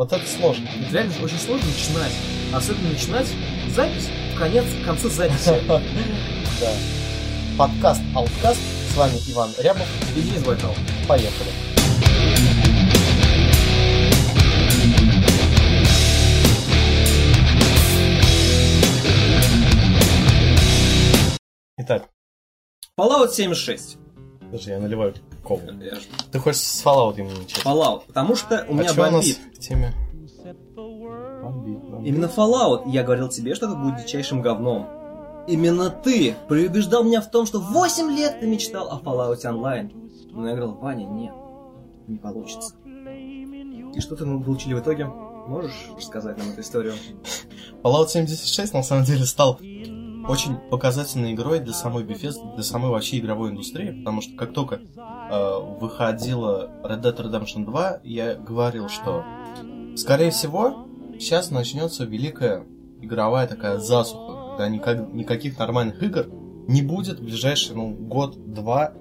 Вот это сложно. Это реально очень сложно начинать. Особенно начинать запись в конец, к концу записи. Да. Подкаст Ауткаст. С вами Иван Рябов. И Денис Байкал. Поехали. Итак, Fallout 76. Подожди, я наливаю колу. Ты хочешь с Fallout именно начать? Fallout. Потому что у меня а что у нас бомбит. в теме? Бомбит, бомбит. Именно Fallout. Я говорил тебе, что это будет дичайшим говном. Именно ты переубеждал меня в том, что 8 лет ты мечтал о Fallout Online. Но я говорил, Ваня, нет, не получится. И что-то мы получили в итоге? Можешь рассказать нам эту историю? Fallout 76 на самом деле стал очень показательной игрой для самой Bethesda, для самой вообще игровой индустрии, потому что как только э, выходила Red Dead Redemption 2, я говорил, что скорее всего сейчас начнется великая игровая такая засуха, когда никак- никаких нормальных игр не будет в ближайший ну, год-два.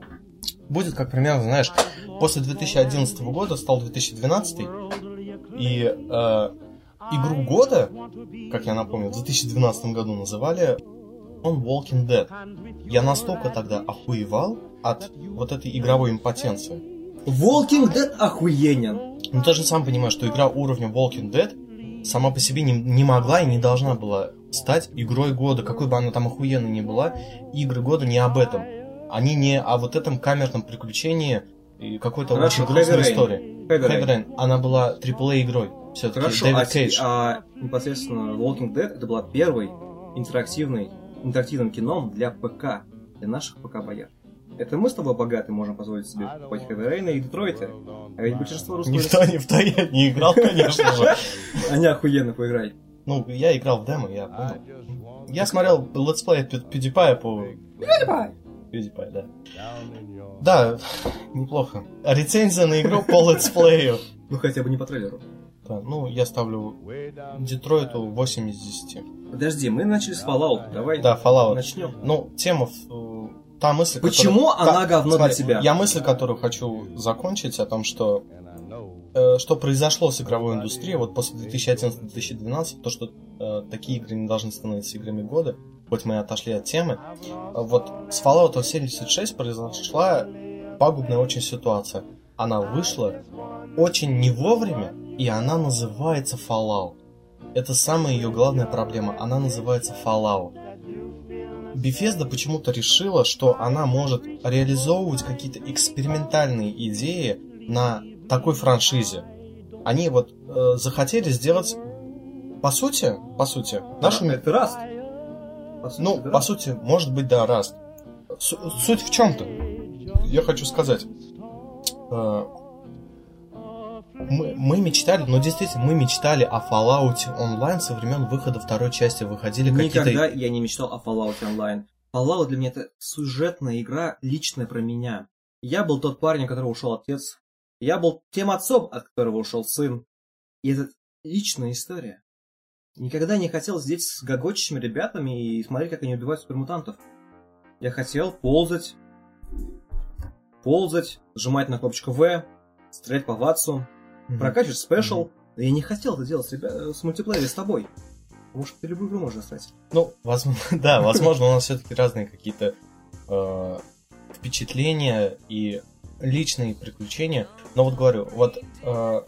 Будет как примерно, знаешь, после 2011 года стал 2012, и э, игру года, как я напомню, в 2012 году называли он Walking Dead. Я настолько тогда охуевал от вот этой игровой импотенции. Walking Dead охуенен. Ну ты же сам понимаешь, что игра уровня Walking Dead сама по себе не, не могла и не должна была стать игрой года, какой бы она там охуенной ни была. Игры года не об этом. Они не о вот этом камерном приключении и какой-то Хорошо, очень грустной истории. Rain, она была AAA игрой. Все-таки Хорошо, Дэвид а, Кейдж. а непосредственно Walking Dead это была первой интерактивной, интерактивным кином для ПК, для наших ПК-бояр. Это мы с тобой богаты можем позволить себе покупать Rain и Детройта. А ведь большинство русских... Никто не в то я не играл, конечно же. Они охуенно поиграть. Ну, я играл в демо, я понял. Я смотрел летсплей PewDiePie по... PewDiePie, да. Да, неплохо. Рецензия на игру по летсплею. Ну хотя бы не по трейлеру. Да, ну, я ставлю Детройту 8 из 10. Подожди, мы начали с Fallout. Давай Да, Fallout. начнем. Ну, тема, э, та мысль, Почему которую- она говно для смотри, тебя? Я мысль, которую хочу закончить, о том, что э, что произошло с игровой индустрией вот после 2011-2012, то, что э, такие игры не должны становиться играми года, хоть мы и отошли от темы. Вот с Fallout 76 произошла пагубная очень ситуация. Она вышла очень не вовремя, и она называется Fallout. Это самая ее главная проблема. Она называется Fallout. Bethesda почему-то решила, что она может реализовывать какие-то экспериментальные идеи на такой франшизе. Они вот э, захотели сделать, по сути, по сути, нашу Это Раст. По сути, ну, это по сути, может быть, да, раз. Су- суть в чем-то. Я хочу сказать. э, мы, мы мечтали, ну действительно, мы мечтали о Fallout Online со времен выхода второй части. Выходили какие-то... Никогда я не мечтал о Fallout Online. Fallout для меня это сюжетная игра, личная про меня. Я был тот парень, от которого ушел отец. Я был тем отцом, от которого ушел сын. И это личная история. Никогда не хотел сидеть с гогочущими ребятами и смотреть, как они убивают супермутантов. Я хотел ползать, ползать, сжимать на кнопочку В, стрелять по ватсу, Мгм. прокачивать спешл. Но я не хотел это делать с, ребя- с мультиплеере с тобой. Потому что ты любую игру можешь стать. Ну, возможно, да, возможно, у нас все-таки разные какие-то э, впечатления и личные приключения. Но вот говорю, вот э,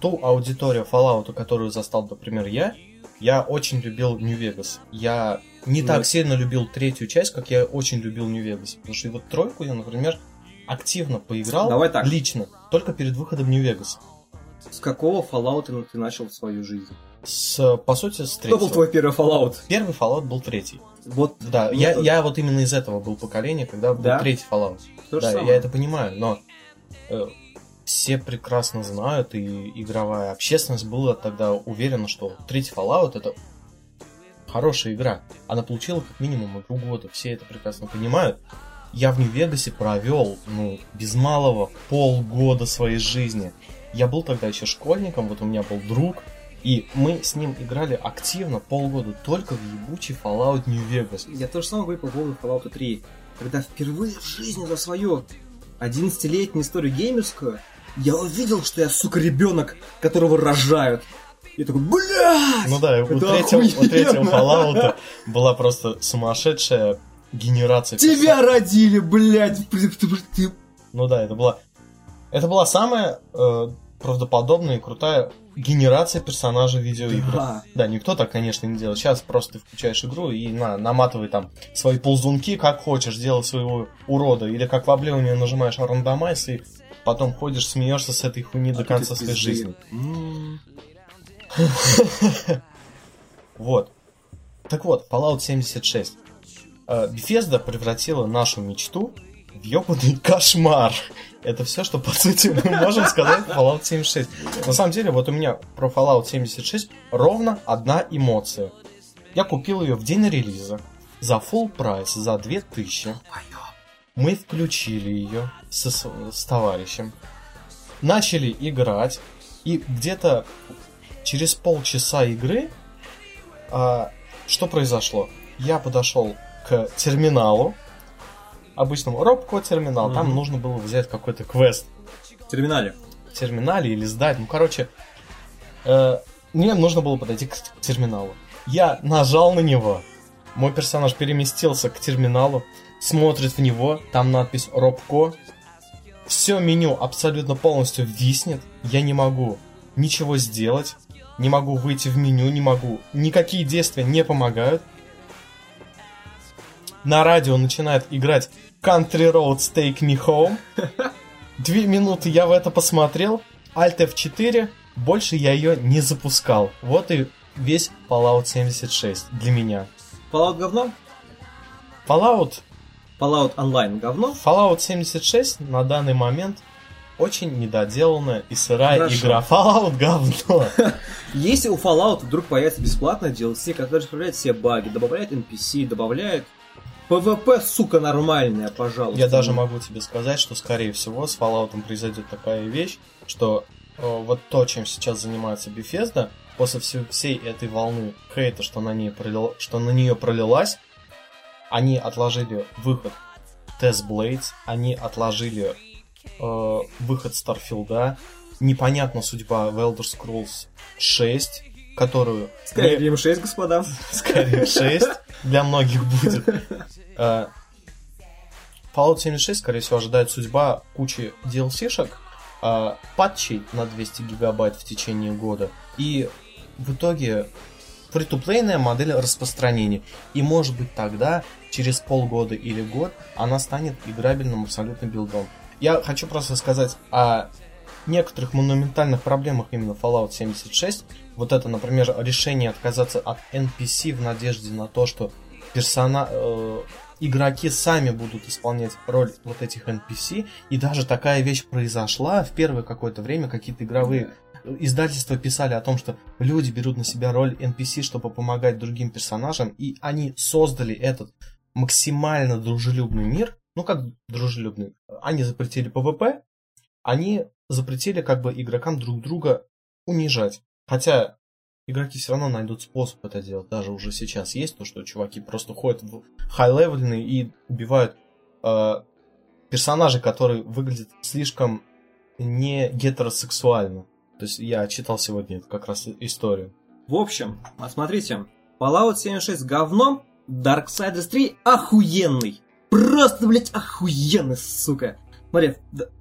ту аудиторию Fallout, которую застал, например, я, я очень любил Нью-Вегас. Я не так сильно любил третью часть, как я очень любил Нью-Вегас. Потому что и вот тройку я, например, активно поиграл Давай так. лично, только перед выходом Нью-Вегас. С какого Fallout ты, начал свою жизнь? С, по сути, с Кто третьего. был твой первый Fallout? Первый Fallout был третий. Вот Да, Ну, я, это- я вот именно из этого был поколения, когда был Да? третий Fallout. то да, я это понимаю, но э, все прекрасно знают, и игровая общественность была тогда уверена, что третий Fallout это хорошая игра. Она получила как минимум игру года, все это прекрасно понимают. Я в Нью-Вегасе провел, ну, без малого полгода своей жизни. Я был тогда еще школьником, вот у меня был друг, и мы с ним играли активно полгода только в ебучий Fallout New Vegas. Я то же самое говорю по поводу Fallout 3. Когда впервые в жизни за свою 11-летнюю историю геймерскую я увидел, что я, сука, ребенок, которого рожают. Я такой, блядь! Ну да, у третьего, у охуенно!» третьего Fallout была просто сумасшедшая генерация. Тебя родили, блядь! Ты- ты- ты- Ну да, это была... Это была самая э, правдоподобная и крутая генерация персонажей видеоигр. Да. Да, никто так, конечно, не делает. Сейчас просто ты включаешь игру и на, наматывай там свои ползунки, как хочешь, делай своего урода. Или как в Обливине нажимаешь рандомайз и потом ходишь, смеешься с этой хуйни до А конца тут своей жизни. Вот. Так вот, Fallout 76. Э, Bethesda превратила нашу мечту ёбаный кошмар. Это все, что, по сути, мы можем сказать про Fallout 76. На самом деле, вот у меня про Fallout 76 ровно одна эмоция. Я купил ее в день релиза за full прайс, за 2000. Мы включили ее со, с, товарищем. Начали играть. И где-то через полчаса игры а, что произошло? Я подошел к терминалу, обычному робко терминал, там Мгм. нужно было взять какой-то квест В терминале. в терминале или сдать. Ну, короче, э, мне нужно было подойти к, к терминалу. Я нажал на него, мой персонаж переместился к терминалу, смотрит в него, там надпись Робко. Все меню абсолютно полностью виснет, я не могу ничего сделать, не могу выйти в меню, не могу. Никакие действия не помогают. На радио начинает играть Country Roads Take Me Home. Две минуты я в это посмотрел. Alt F4. Больше я ее не запускал. Вот и весь Fallout 76 для меня. Fallout говно? Fallout, Fallout Online говно? Fallout 76 на данный момент очень недоделанная и сырая Хорошо. игра. Fallout говно. Если у Fallout вдруг появится бесплатная DLC, которая исправляет все баги, добавляет NPC, добавляет PvP, сука, нормальная, пожалуйста. Я даже могу тебе сказать, что скорее всего с Fallout произойдет такая вещь, что э, вот то, чем сейчас занимается Bethesda, после всей, всей этой волны хейта, что на, ней пролил- что на нее пролилась, они отложили выход Test Blades, они отложили э, выход Старфилда, непонятна судьба Elder Scrolls 6, которую... Skyrim 6, господа. скорее 6 для многих будет. Э, Fallout 76, скорее всего, ожидает судьба кучи DLC-шек, э, патчей на 200 гигабайт в течение года и в итоге фри-то-плейная модель распространения. И может быть тогда, через полгода или год, она станет играбельным абсолютно билдом. Я хочу просто сказать о некоторых монументальных проблемах именно Fallout 76. Вот это, например, решение отказаться от NPC в надежде на то, что персона... э, игроки сами будут исполнять роль вот этих NPC. И даже такая вещь произошла в первое какое-то время. Какие-то игровые издательства писали о том, что люди берут на себя роль NPC, чтобы помогать другим персонажам. И они создали этот максимально дружелюбный мир. Ну, как дружелюбный? Они запретили PvP, они запретили как бы игрокам друг друга унижать. Хотя игроки все равно найдут способ это делать. Даже уже сейчас есть то, что чуваки просто ходят в хай-левельные и убивают э, персонажей, которые выглядят слишком не гетеросексуально. То есть я читал сегодня как раз историю. В общем, смотрите, Fallout 76 говно, Darksiders 3 охуенный. Просто, блядь, охуенный, сука. Смотри,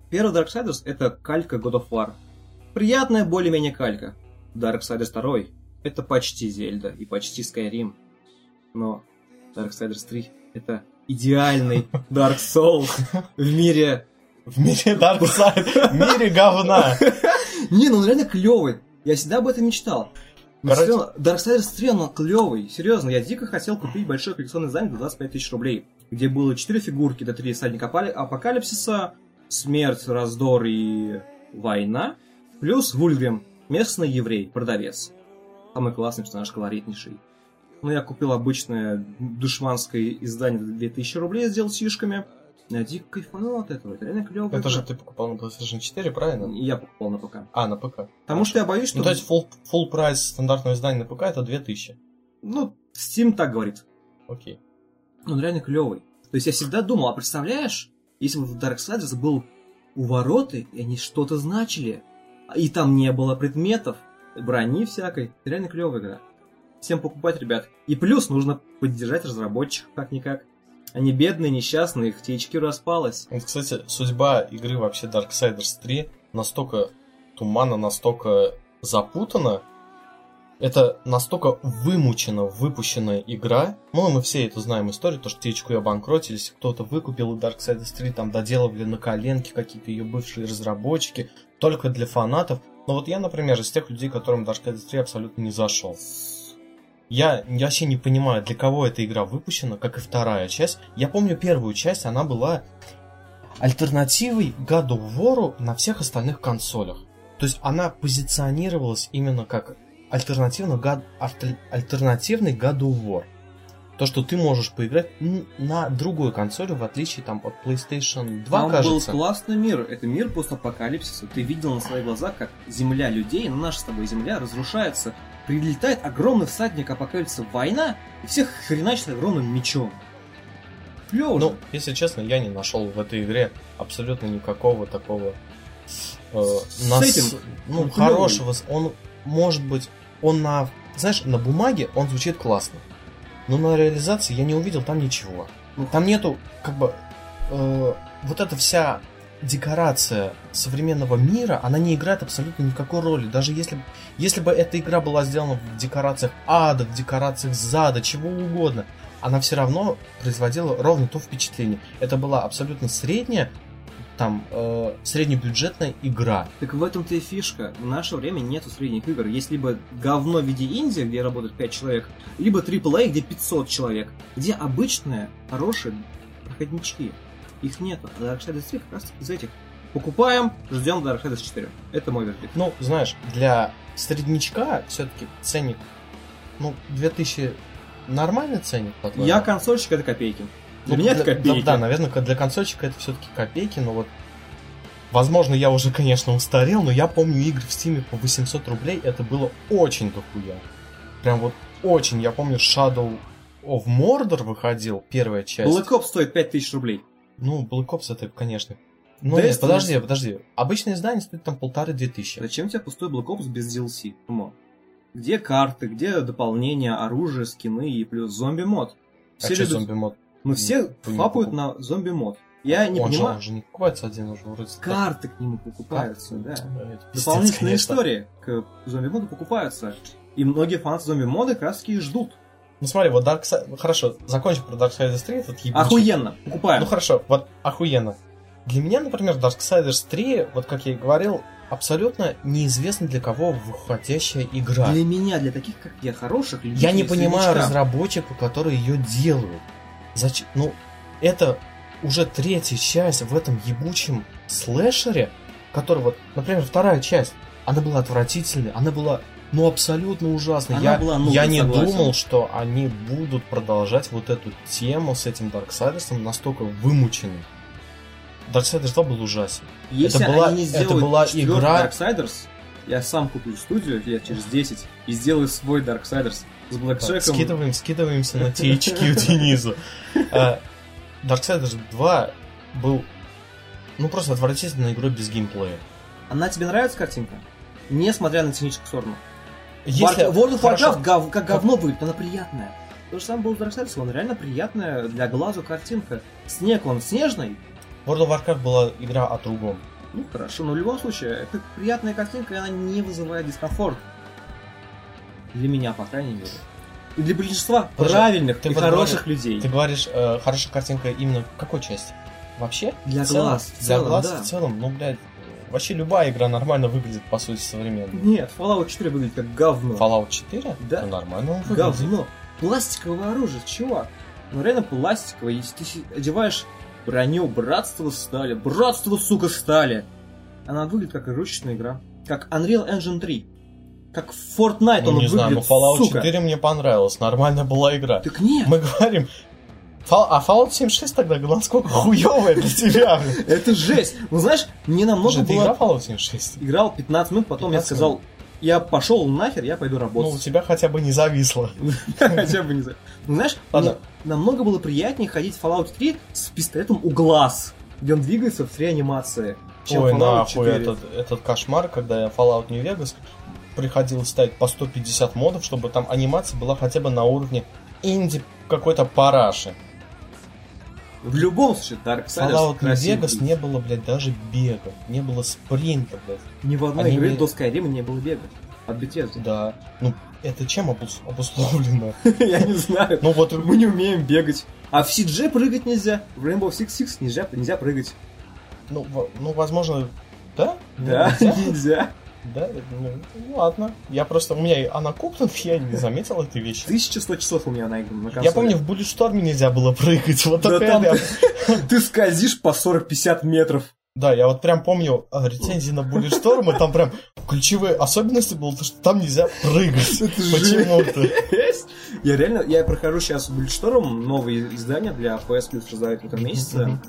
первый Darksiders это калька God of War. Приятная более-менее калька. Darksiders 2 это почти Зельда и почти Skyrim. Но Darksiders 3 это идеальный Dark Souls в мире... В мире Дарксайд, в мире говна. Не, ну он реально клевый. Я всегда об этом мечтал. Короче- Darksiders 3, он клевый. Серьезно, я дико хотел купить большой коллекционный издание за 25 тысяч рублей, где было 4 фигурки, это 3 всадника Апали- Апокалипсиса, Смерть, Раздор и Война, плюс Вульгрим, местный еврей, продавец. Самый классный персонаж, колоритнейший. Ну, я купил обычное душманское издание за 2000 рублей с DLC-шками. Я дико кайфанул от этого, это реально клево. Это же ты покупал на PlayStation 4, правильно? Я покупал на ПК. А, на ПК. Потому что я боюсь, что... Ну, то есть full, full прайс стандартного издания на ПК это 2000. Ну, Steam так говорит. Окей. Он реально клевый. То есть я всегда думал, а представляешь, если бы в Darksiders был увороты, и они что-то значили. И там не было предметов, брони всякой. Реально клевая игра. Всем покупать, ребят. И плюс нужно поддержать разработчиков как-никак. Они бедные, несчастные, их THQ распалась. Кстати, судьба игры вообще Darksiders 3 настолько туманно, настолько запутана, это настолько вымученно выпущенная игра. Ну, мы все это знаем историю, то, что THQ обанкротились, кто-то выкупил Darksiders 3, там доделывали на коленке какие-то ее бывшие разработчики, только для фанатов. Но вот я, например, из тех людей, которым Darksiders 3 абсолютно не зашел. Я вообще не понимаю, для кого эта игра выпущена, как и вторая часть. Я помню первую часть, она была альтернативой God of War на всех остальных консолях. То есть она позиционировалась именно как альтернативно God, альтернативный God of War. То, что ты можешь поиграть на другой консоли, в отличие там, от PlayStation 2, Там кажется. был классный мир. Это мир постапокалипсиса. Ты видел на своих глазах, как земля людей, наша с тобой земля, разрушается. Прилетает огромный всадник апокалипсиса война, и всех хреначит огромным мечом. Клево Ну, если честно, я не нашел в этой игре абсолютно никакого такого э, нас- ну, хорошего. Он может быть, он на, знаешь, на бумаге он звучит классно, но на реализации я не увидел там ничего. Там нету, как бы, э, вот эта вся декорация современного мира, она не играет абсолютно никакой роли. Даже если, если бы эта игра была сделана в декорациях ада, в декорациях зада, чего угодно, она все равно производила ровно то впечатление. Это была абсолютно средняя, там, э, среднебюджетная игра. Так в этом-то и фишка. В наше время нету средних игр. Есть либо говно в виде инди, где работает 5 человек, либо AAA, где 500 человек, где обычные, хорошие проходнички. Их нету. А Darksiders 3 как раз из этих. Покупаем, ждем Darksiders 4. Это мой вердикт. Ну, знаешь, для среднячка все-таки ценник, ну, 2000 нормальный ценник, по-твоему? Я консольщик, это копейки. Для Ну, меня это копейки. Да, да, наверное, для консольщика это все-таки копейки, но вот... Возможно, я уже, конечно, устарел, но я помню игры в Стиме по 800 рублей, это было очень дохуя. Прям вот очень. Я помню, Shadow of Mordor выходил, первая часть. Black Ops стоит 5000 рублей. Ну, Black Ops это, конечно... Ну, Destiny- нет, подожди, подожди. Обычное издание стоит там полторы-две тысячи. Зачем тебе пустой Black Ops без DLC? Где карты, где дополнения, оружие, скины и плюс зомби-мод? А Все что любят- зомби-мод? Ну все Вы покуп- на зомби-мод. Я не он, же, понимаю. он же не покупается один уже вроде. Карты к нему покупаются, да. Пиздец, Дополнительные конечно. истории к зомби-моду покупаются. И многие фанаты зомби-мода как раз и ждут. Ну смотри, вот Dark Side... Хорошо, закончим про Darksiders 3, этот ебучий. Охуенно, покупаем. Ну хорошо, вот охуенно. Для меня, например, Darksiders 3, вот как я и говорил, абсолютно неизвестна для кого выходящая игра. Для меня, для таких, как я, хороших людей. Я не понимаю разработчиков, которые ее делают. Зачем? Ну, это уже третья часть в этом ебучем слэшере, который вот, например, вторая часть, она была отвратительной, она была, ну, абсолютно ужасной. Она я, была, ну, я не согласен. думал, что они будут продолжать вот эту тему с этим Darksiders настолько вымученной. Darksiders 2 был ужасен. Если Это была- они не это была игра- Darksiders, я сам куплю студию лет через 10 и сделаю свой Darksiders с Блэкшеком. скидываем, скидываемся на THQ Денизу. А, Darksiders 2 был, ну, просто отвратительной игрой без геймплея. Она тебе нравится картинка? Несмотря на техническую сторону. Если... War- World of Warcraft гов- как говно выглядит, она приятная. То же самое было с Darksiders, он реально приятная для глазу картинка. Снег, он снежный. World of Warcraft была игра о другом. Ну хорошо, но в любом случае, это приятная картинка, и она не вызывает дискомфорт. Для меня, по крайней мере. И для большинства Подожди, правильных ты и вот хороших говоришь- людей. Ты говоришь, э, хорошая картинка именно в какой части? Вообще? Для В целом? глаз, в Для целом, глаз да. в целом, ну, блядь, вообще любая игра нормально выглядит, по сути, современной. Нет, Fallout 4 выглядит как говно. Fallout 4? Да. Ну, нормально он выглядит. Говно. Пластиковое оружие, чувак. Ну реально пластиковое. Если ты одеваешь броню Братство стали, Братство, сука, стали. Она выглядит как игрушечная игра. Как Unreal Engine 3. Как Fortnite Ну, он не знаю, но выглядит, Fallout сука. 4 мне понравилось, нормально была игра. Так нет, Мы говорим, Фал- а Fallout 76 тогда насколько хуёвая для тебя? это жесть. Ну знаешь, мне намного Слушай, ты было... играл Fallout 76? Играл 15 минут, потом я 15 сказал, я пошел нахер, я пойду Ну, у работать. тебя хотя бы не зависло. Хотя бы не знаю. Ну, знаешь, намного было приятнее ходить в Fallout 3 с пистолетом у глаз, где он двигается в три анимации. чем Ой, нахуй 4. этот, этот кошмар, когда я Fallout New Vegas приходилось ставить по 150 модов, чтобы там анимация была хотя бы на уровне инди какой-то параши. В любом случае, Darksiders Fallout New красивый Vegas не было, блядь, даже бега, не было спринта, блядь. Ни в одной Они игре не- до Skyrim не было бега. От Bethesda. Да. Ну, это чем обус- обусловлено? Я не знаю. Ну вот, Мы не умеем бегать. А в CG прыгать нельзя. В Rainbow Six Six нельзя, нельзя прыгать. ну, ну, возможно, да? Да, Нельзя? Да, ну, ну, ладно. Я просто, у меня она куплена, я не заметил этой вещи. 1100 часов у меня наиграно на консоли. Я помню, в Bulletstorm нельзя было прыгать. Вот Да там я- ты скользишь по 40-50 метров. Да, я вот прям помню а, рецензии на Bulletstorm, и там прям ключевые особенности было, то, что там нельзя прыгать. Почему-то. Я реально, я прохожу сейчас Bulletstorm, новые издания для PS Plus раздают в этом месяце.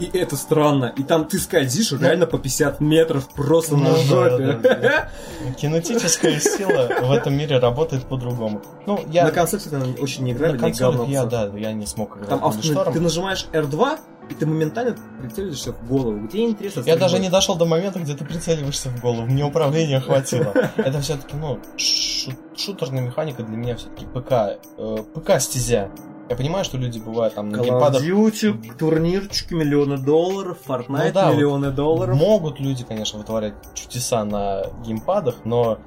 И это странно. И там ты скользишь реально по 50 метров просто на Ну жопе. да, да. Кинетическая сила в этом мире работает по-другому. Ну, я На консоли, кстати, очень на неиграбельный консолях говно. я, да, я не смог играть Там ты нажимаешь R2, и ты моментально прицелишься в голову. Где интересно? Я даже не дошел до момента, где ты прицеливаешься в голову. Мне управления хватило. Это все-таки, ну, шу- шутерная механика для меня все-таки ПК. э, ПК-стезя. Я понимаю, что люди бывают там на Call геймпадах. Duty, турнирчики, миллионы долларов, Fortnite, Ну да, вот миллионы долларов. Могут люди, конечно, вытворять чудеса на геймпадах, но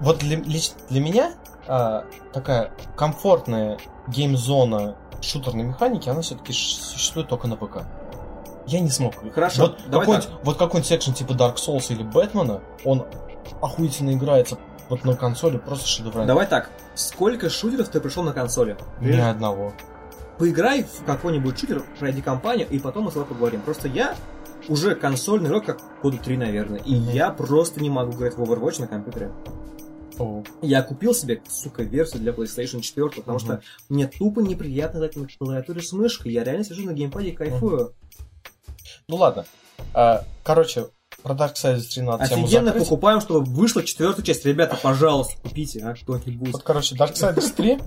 вот для, лично для меня а, такая комфортная геймзона шутерной механики, она все-таки существует только на ПК. Я не смог. Хорошо, Вот какой-нибудь, вот какой-нибудь секшн типа Dark Souls или Бэтмена, он охуительно играется вот на консоли, просто шедеврально. Давай так, сколько шутеров ты пришел на консоли? Ни одного. Поиграй в какой-нибудь шутер, пройди кампанию, и потом мы с тобой поговорим. Просто я уже консольный игрок как года три, наверное, и Мгм. я просто не могу играть в Overwatch на компьютере. О, Я купил себе, сука, версию для PlayStation 4, потому Мгм. что мне тупо неприятно играть на клавиатуре с мышкой. Я реально сижу на геймпаде и кайфую. Ну ладно. А, короче, про Darksiders 3 надо тему Офигенно закрыть. покупаем, чтобы вышла четвертая часть. Ребята, пожалуйста, купите, а, кто-нибудь. Вот, короче, Darksiders 3.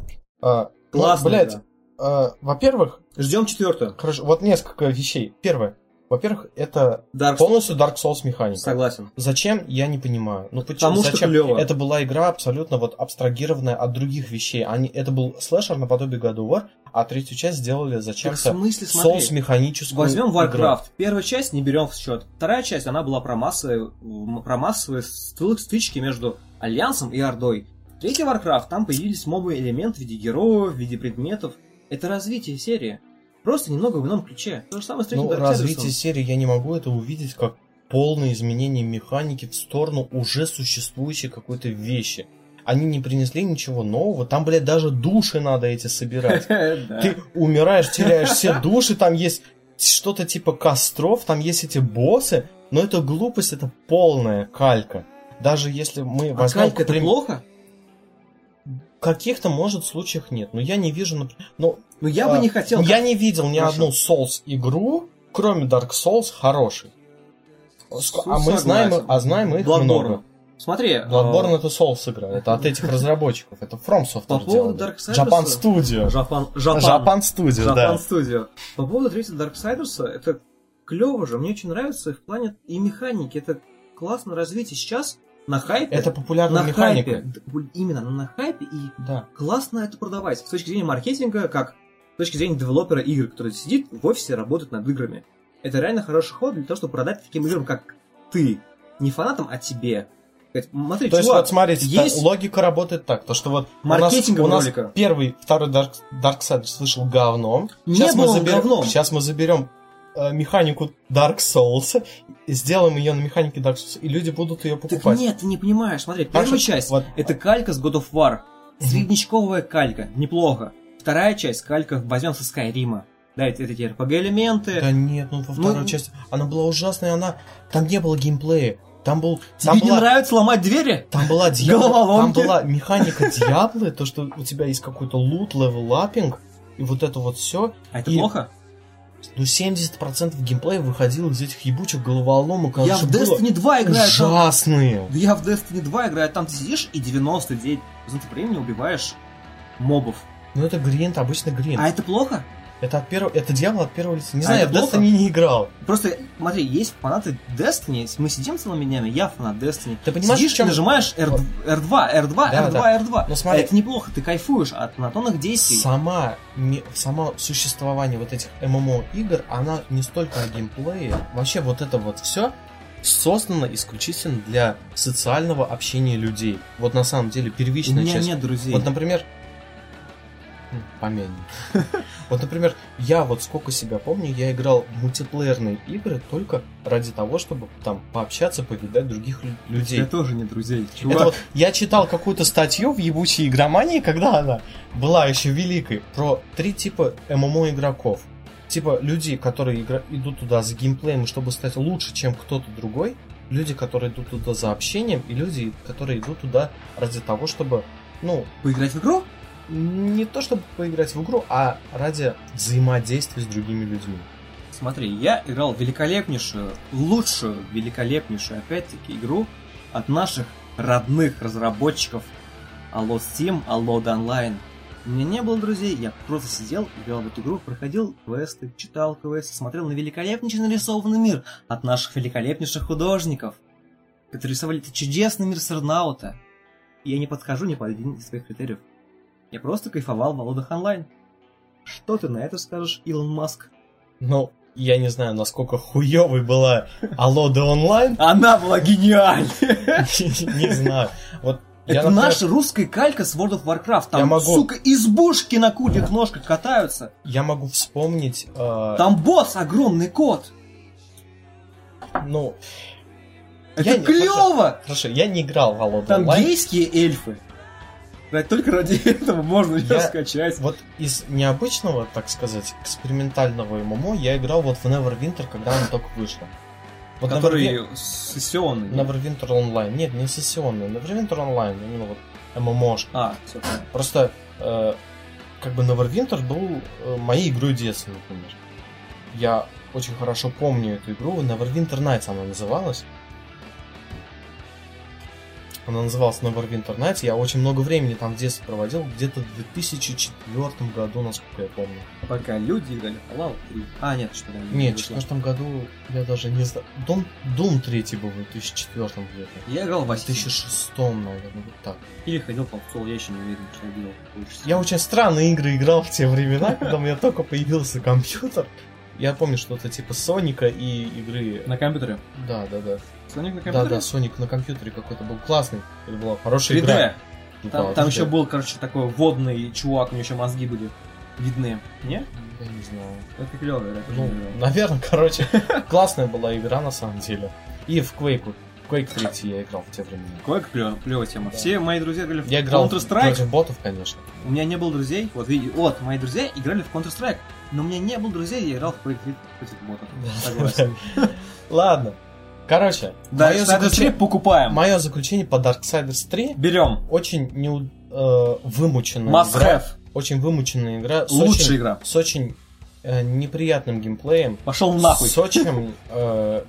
а, ну, Классно, блядь, да. а, во-первых, Ждем четвертую. короче, вот несколько вещей. Первое. Во-первых, это Dark полностью Dark Souls механика. Согласен. Зачем, я не понимаю. Ну почему? Потому что Зачем? клёво. Это была игра абсолютно вот абстрагированная от других вещей. Они, это был слэшер наподобие God of War, а третью часть сделали зачем-то соус механическую Возьмем игру. Warcraft. Первая часть не берем в счет. Вторая часть, она была про массовые, про массовые стычки между Альянсом и Ордой. Третий Warcraft, там появились мобы элементы в виде героев, в виде предметов. Это развитие серии. Просто немного в ином ключе. То же самое с Ну, развитие серии я не могу это увидеть как полное изменение механики в сторону уже существующей какой-то вещи. Они не принесли ничего нового. Там, блядь, даже души надо эти собирать. Ты умираешь, теряешь все души, там есть что-то типа костров, там есть эти боссы, но это глупость, это полная калька. Даже если мы А возьмем... калька к это плохо? Каких-то, может, случаях нет. Но я не вижу... нап- Ну, Ну я а, бы не хотел. я не видел ни Хорошо. одну Souls игру, кроме Dark Souls, хорошей. А мы знаем, а знаем их Bloodborne. много. Смотри, Bloodborne а, это Souls игра, это от этих разработчиков, это From Software По поводу. Darksiders- Japan Studio. Жапан, Жапан, Japan Studio, Japan да. Studio. По поводу третьего Darksiders, это клево же, мне очень нравится в плане и механики, это классное развитие. Сейчас на хайпе, Это популярная на механика. хайпе, именно на хайпе и Да. классно это продавать. С точки зрения маркетинга, как с точки зрения девелопера игр, который сидит в офисе работает над играми. Это реально хороший ход для того, чтобы продать таким играм, как ты. Не фанатам, а тебе. Смотри, То есть, чувак, вот смотрите, есть- та- логика работает так, то что вот у нас, у нас первый, второй Dark, Darksiders вышел говном. Не сейчас был мы заберем, говном. Сейчас мы заберем механику Dark Souls, сделаем ее на механике Dark Souls, и люди будут ее Так покупать. нет, ты не понимаешь. Смотри, Хорошо, первая часть вот. это калька с God of War. Мгм. Среднячковая калька, неплохо. Вторая часть калька возьмем со Скайрима. Да, это эти RPG-элементы. Да нет, ну во Ну, второй части она была ужасная, она там не было геймплея, там был, Тебе там не была, нравится ломать двери? там была Диабло, там была механика Диаблы, то что у тебя есть какой-то лут, левелаппинг и вот это вот все. А это И- плохо? Ну 70% геймплея выходило из этих ебучих головоломок, Я в Destiny 2 играю. там- ужасные. Да я в Destiny 2 играю, там ты сидишь и 99% времени убиваешь мобов. Ну это гринд, обычно гринд. А это плохо? Это от первого, это дьявол от первого лица. Не А знаю, я в? Destiny не играл. Просто, смотри, есть фанаты Destiny, мы сидим целыми днями, я фанат Destiny. Ты понимаешь, Сидишь чем- нажимаешь R, Вот. R2, R2, Да, R2, да. R2. Ну, смотри. Это неплохо, ты кайфуешь от монотонных действий. Сама, само существование вот этих ММО игр, она не столько о геймплее. Вообще вот это вот все создано исключительно для социального общения людей. Вот на самом деле У первичная меня часть. нет друзей. Вот, например, Помянем. Вот, например, я вот сколько себя помню, я играл в мультиплеерные игры только ради того, чтобы там пообщаться, повидать других лю- людей. тоже нет друзей. Это вот я читал какую-то статью в ебучей игромании, когда она была еще великой, про три типа ММО игроков. Типа люди, которые игра- идут туда за геймплеем, чтобы стать лучше, чем кто-то другой, люди, которые идут туда за общением, и люди, которые идут туда ради того, чтобы, ну, Поиграть в игру? Не то чтобы поиграть в игру, а ради взаимодействия с другими людьми. Смотри, я играл великолепнейшую, лучшую, великолепнейшую, опять-таки, игру от наших родных разработчиков Allo Steam, Allo Online. У меня не было друзей, я просто сидел, играл в эту игру, проходил квесты, читал квесты, смотрел на великолепнейший нарисованный мир от наших великолепнейших художников, которые рисовали этот чудесный мир Сарнаута. И я не подхожу ни под один из своих критериев. Я просто кайфовал в Алодах онлайн. Что ты на это скажешь, Илон Маск? Ну, я не знаю, насколько хуёвой была Алода онлайн. Она была гениальной! Не знаю. Вот я, Это например, наша русская калька с World of Warcraft. Там, Я могу- сука, избушки на курьих ножках катаются. я могу вспомнить, э, Там босс огромный кот. ну, Это Я не- клево! хорошо, я не играл в Алода Там онлайн. гейские эльфы. Блядь, только ради этого можно ее Я- скачать. Вот из необычного, так сказать, экспериментального ММО я играл вот в Neverwinter, когда она только вышла. Вот Который сессионный. Neverwinter Online. Нет, не сессионный. Neverwinter Online, именно вот ММОшка. А, все понятно. Просто, э, как бы Neverwinter был э, моей игрой детства, например. Я очень хорошо помню эту игру. Neverwinter Nights она называлась. Она называлась Neverwinter Nights. Я очень много времени там в детстве проводил. Где-то в 2004 году, насколько я помню. Пока люди играли в Fallout 3. А, нет, что там. Нет, в вышло. 2004 году я даже не знаю. Doom, Doom 3 был в 2004 где-то. Я играл в В 2006. 2006, наверное, вот так. Или ходил по соло, я еще не уверен, что я делал. Я очень странные игры играл в те времена, когда у меня только появился компьютер. Я помню что-то типа Соника и игры... На компьютере. Да, да, да. Соник на Да, компьютере? да, Соник на компьютере какой-то был классный. Это была хорошая 3D. игра. Ну, Там, да, там 3D. еще был, короче, такой водный чувак, у него еще мозги были видны. Не? Я не знаю. Это клевая, это Ну, наверное, короче, классная была игра на самом деле. И в Quake. Quake 3 я играл в те времена. Какая клевая, клевая тема. Да. Все мои друзья играли в Я играл Counter-Strike. против ботов, конечно. У меня не было друзей. Вот, видите, вот, мои друзья играли в Counter-Strike. Но у меня не было друзей, я играл в 3 против ботов. Согласен. Ладно. Короче, Да, мое, Darksiders 3 заключение, покупаем. мое заключение по Darksiders 3 Берем. очень не, э, вымученная Must игра. have. Очень вымученная игра. Лучшая очень, игра. С очень э, неприятным геймплеем. Пошел нахуй. С очень... э,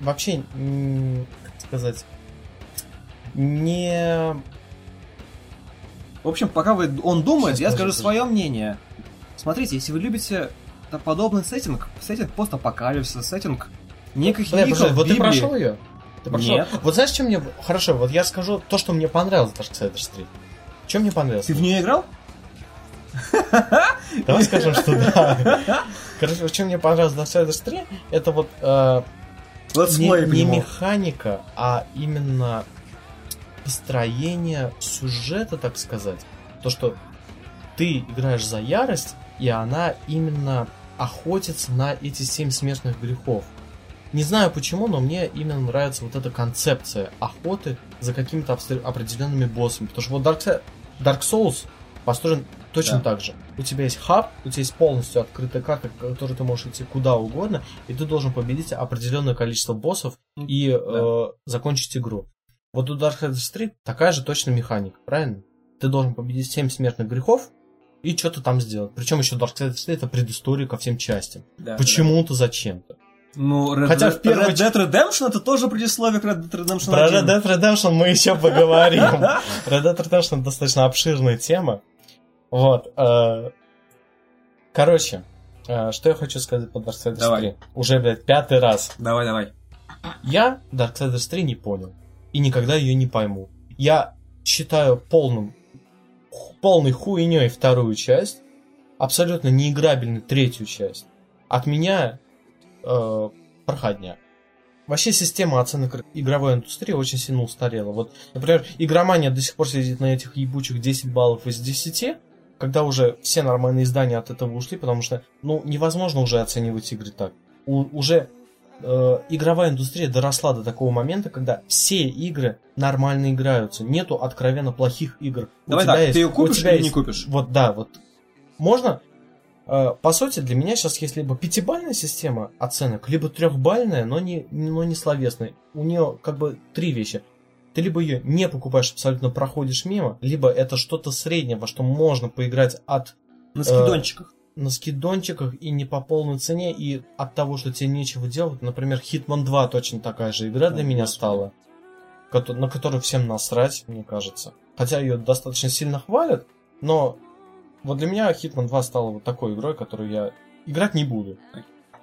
вообще, как сказать... Не... В общем, пока вы, он думает, Сейчас, я скажу свое мнение. Смотрите, если вы любите подобный сеттинг, сеттинг постапокалипсиса, сеттинг неких мифов пожалуй, вот ты прошел ее? Ты прошел? Нет. Вот знаешь, что мне... Хорошо, вот я скажу то, что мне понравилось в Darksiders 3. Что мне понравилось? Ты в нее играл? Давай скажем, что да. Короче, что мне понравилось Darksiders 3, это вот э, не, механика, а именно построение сюжета, так сказать. То, что ты играешь за ярость, и она именно охотится на эти семь смертных грехов. Не знаю почему, но мне именно нравится вот эта концепция охоты за какими-то определенными боссами. Потому что вот Dark, Dark Souls построен точно Да. так же. У тебя есть хаб, у тебя есть полностью открытая карта, к которой ты можешь идти куда угодно, и ты должен победить определенное количество боссов и э, закончить игру. Вот у Darksiders 3 такая же точно механика, правильно? Ты должен победить 7 смертных грехов и что-то там сделать. Причем еще Darksiders 3 это предыстория ко всем частям. Да, Почему-то зачем-то. да. Ну, Red, Хотя Dead- в первой Red Dead Redemption это тоже предисловие к Red Dead Redemption Про 1. Red Dead Redemption мы еще поговорим. Red Dead Redemption достаточно обширная тема. Вот. э, Короче, э, что я хочу сказать по Darksiders Давай. 3. Уже, блядь, пятый раз. Давай, давай. Я Darksiders 3 не понял. И никогда ее не пойму. Я считаю полным, полной хуйней вторую часть, абсолютно неиграбельной третью часть. От меня э, проходня. Вообще система оценок игровой индустрии очень сильно устарела. Вот, например, игромания до сих пор сидит на этих ебучих 10 баллов из 10, когда уже все нормальные издания от этого ушли, потому что, ну, невозможно уже оценивать игры так. У- уже э, игровая индустрия доросла до такого момента, когда все игры нормально играются. Нету откровенно плохих игр. У Давай тебя так, есть- ты ее у купишь тебя или есть- не купишь? Вот, да, вот. Можно... э, По сути, для меня сейчас есть либо пятибальная система оценок, либо трехбальная, но не, но не словесная. У нее как бы три вещи. Ты либо ее не покупаешь, абсолютно проходишь мимо, либо это что-то среднее, во что можно поиграть от На скидончиках. На скидончиках и не по полной цене, и от того, что тебе нечего делать. Например, Hitman 2 точно такая же игра для меня стала, на которую всем насрать, мне кажется. Хотя ее достаточно сильно хвалят, но вот для меня Hitman 2 стала вот такой игрой, которую я играть не буду.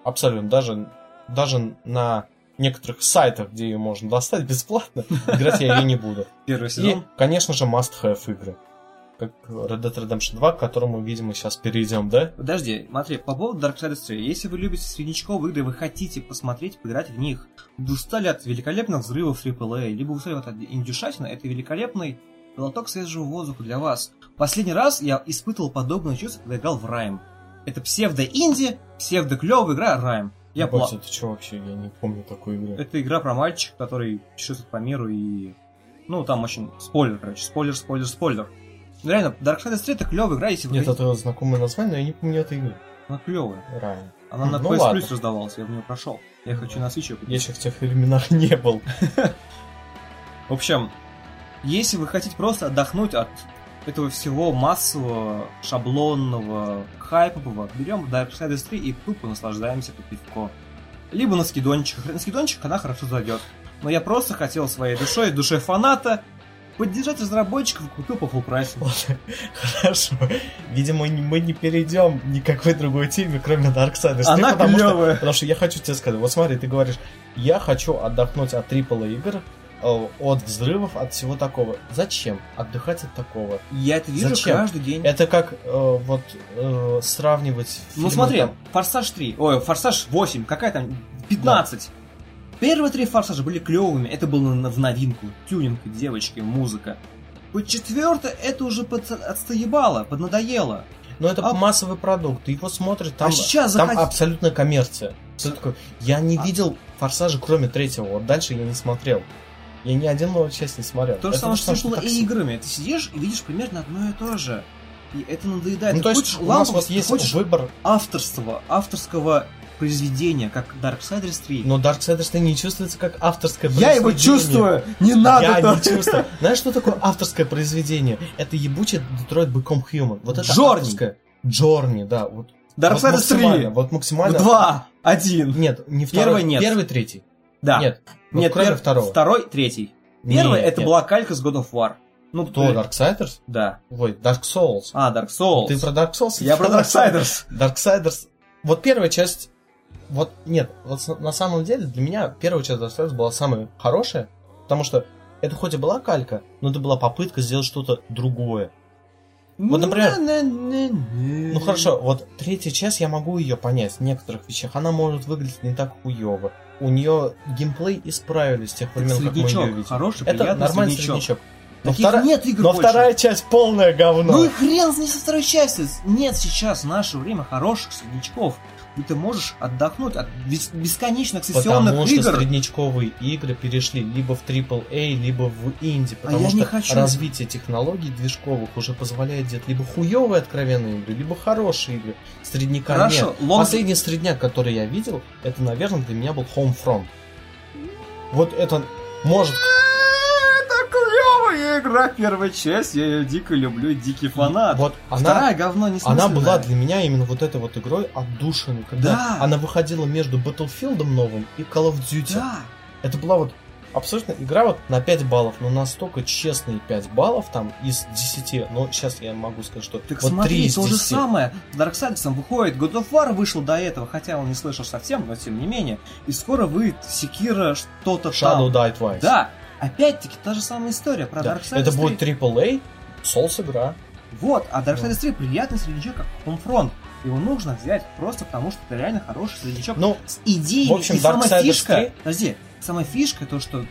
Абсолютно. Даже, даже на некоторых сайтах, где ее можно достать бесплатно, играть я ее не буду. Первый И, сезон. конечно же, must-have игры. Как Red Dead Redemption 2, к которому, видимо, сейчас перейдем, да? Подожди, смотри, по поводу Darksiders 3. Если вы любите среднячковые игры, вы хотите посмотреть, поиграть в них, вы устали от великолепных взрывов AAA, либо устали от индюшатины, это великолепный глоток свежего воздуха для вас. Последний раз я испытывал подобное чувство, когда играл в Райм. Это псевдо-инди, псевдо-клевая игра Райм. Я Ебать, пла- это что вообще? Я не помню такой игры. Это игра про мальчика, который путешествует по миру и... Ну, там очень... Спойлер, короче. Спойлер, спойлер, спойлер. Ну, реально, Darksiders 3 это клевая игра, если вы Нет, это знакомое название, но я не помню этой игры. Она клевая. Райан. Она на Ну PS ладно. Plus раздавалась, я в нее прошел. Я хочу на Switch купить. Я еще в тех временах не был. В общем, если вы хотите просто отдохнуть от этого всего массового, шаблонного, хайпового, берем Darksiders 3 и тупо наслаждаемся по пивко. Либо на скидончиках. На скидончиках она хорошо зайдет. Но я просто хотел своей душой, душой фаната, поддержать разработчиков купил по full прайсу. Хорошо. Видимо, мы не перейдем ни к какой другой теме, кроме Darksiders 3, Она потому что, клевая. потому что я хочу тебе сказать, вот смотри, ты говоришь, я хочу отдохнуть от AAA игр, э, от взрывов, от всего такого. Зачем отдыхать от такого? Я это вижу Зачем? каждый день. Это как э, вот э, сравнивать Ну фильмы смотри, там- Форсаж 3, ой, Форсаж 8, какая там, 15. Первые три Форсажа были клевыми, это было в новинку. Тюнинг, девочки, музыка. Вот четвертое, это уже под, отстоебало, поднадоело. Но это А- массовый продукт, ты его смотришь, там, а сейчас там заходи- абсолютная коммерция. Такое. Я не А- видел форсажа, кроме третьего, вот дальше я не смотрел. Я ни один новую часть не смотрел. То же самое, что так AAA играми. Ты сидишь и видишь примерно одно и то же. И это надоедает. Ну, Ты то есть хочешь у нас вот есть хочешь выбор, авторства, авторского произведения, как Darksiders 3. но Darksiders не чувствуется как авторское Я его произведение. чувствую! Не надо Я не чувствую. Знаешь, что такое авторское произведение? Это ебучий Detroit Become Human. Вот это Джорни. авторское. Джорни, да. Вот, вот Darksiders максимально, 3! Вот максимально. Два! Один! Нет, не Первый второй. нет. Первый, третий. Да. Нет. Вот Нет, кроме пер- второго. Второй, третий. Первый Нет, это нет. была калька с God of War. Ну, Кто, ты- Darksiders? Да. Ой, Dark Souls. А, Dark Souls. Ты про Dark Souls? Я про Darksiders. Darksiders. Вот первая часть... Вот нет, вот на самом деле для меня первая часть Darksiders была самая хорошая, потому что это хоть и была калька, но это была попытка сделать что-то другое. Вот, например, Ну хорошо, вот третья часть я могу ее понять в некоторых вещах. Она может выглядеть не так хуево. У нее геймплей исправили с тех времен, как мы ее видим. Хороший, Это нормальный среднячок. Но, Таких втора- нет игр но больше. вторая часть полное говно. Ну и хрен с ней со второй части. Нет сейчас в наше время хороших среднячков. И ты можешь отдохнуть от бес- бесконечных сессионных Потому что игр. среднячковые игры перешли либо в AAA, либо в инди, потому А я что не хочу. развитие технологий движковых уже позволяет делать либо хуевые откровенные игры, либо хорошие игры. Средняка Хорошо, нет. лонг- Последний средняк, который я видел, это, наверное, для меня был Homefront. Вот это может... Клевая игра, первая часть. Я ее дико люблю, дикий фанат. Вот она, Вторая говно не она была для меня именно вот этой вот игрой отдушиной, когда Да. она выходила между Battlefield новым и Call of Duty. Да. Это была вот абсолютно игра вот на 5 баллов, но настолько честные 5 баллов там из 10. Но сейчас я могу сказать, что Так вот 3 смотри, из то же 10. самое. С Дарксайдерсом выходит, God of War вышел до этого, хотя он не слышал совсем, но тем не менее. И скоро выйдет Секира что-то Shadow там. Die Twice. Да, опять-таки та же самая история про Да. Darksiders Это 3. будет AAA, Souls игра. Вот, а Darksiders 3 приятный среднячок, как Homefront. Его нужно взять просто потому, что это реально хороший среднячок. Ну, с идеей. в общем, и сама Darksiders фишка, 3 подожди, сама фишка то, что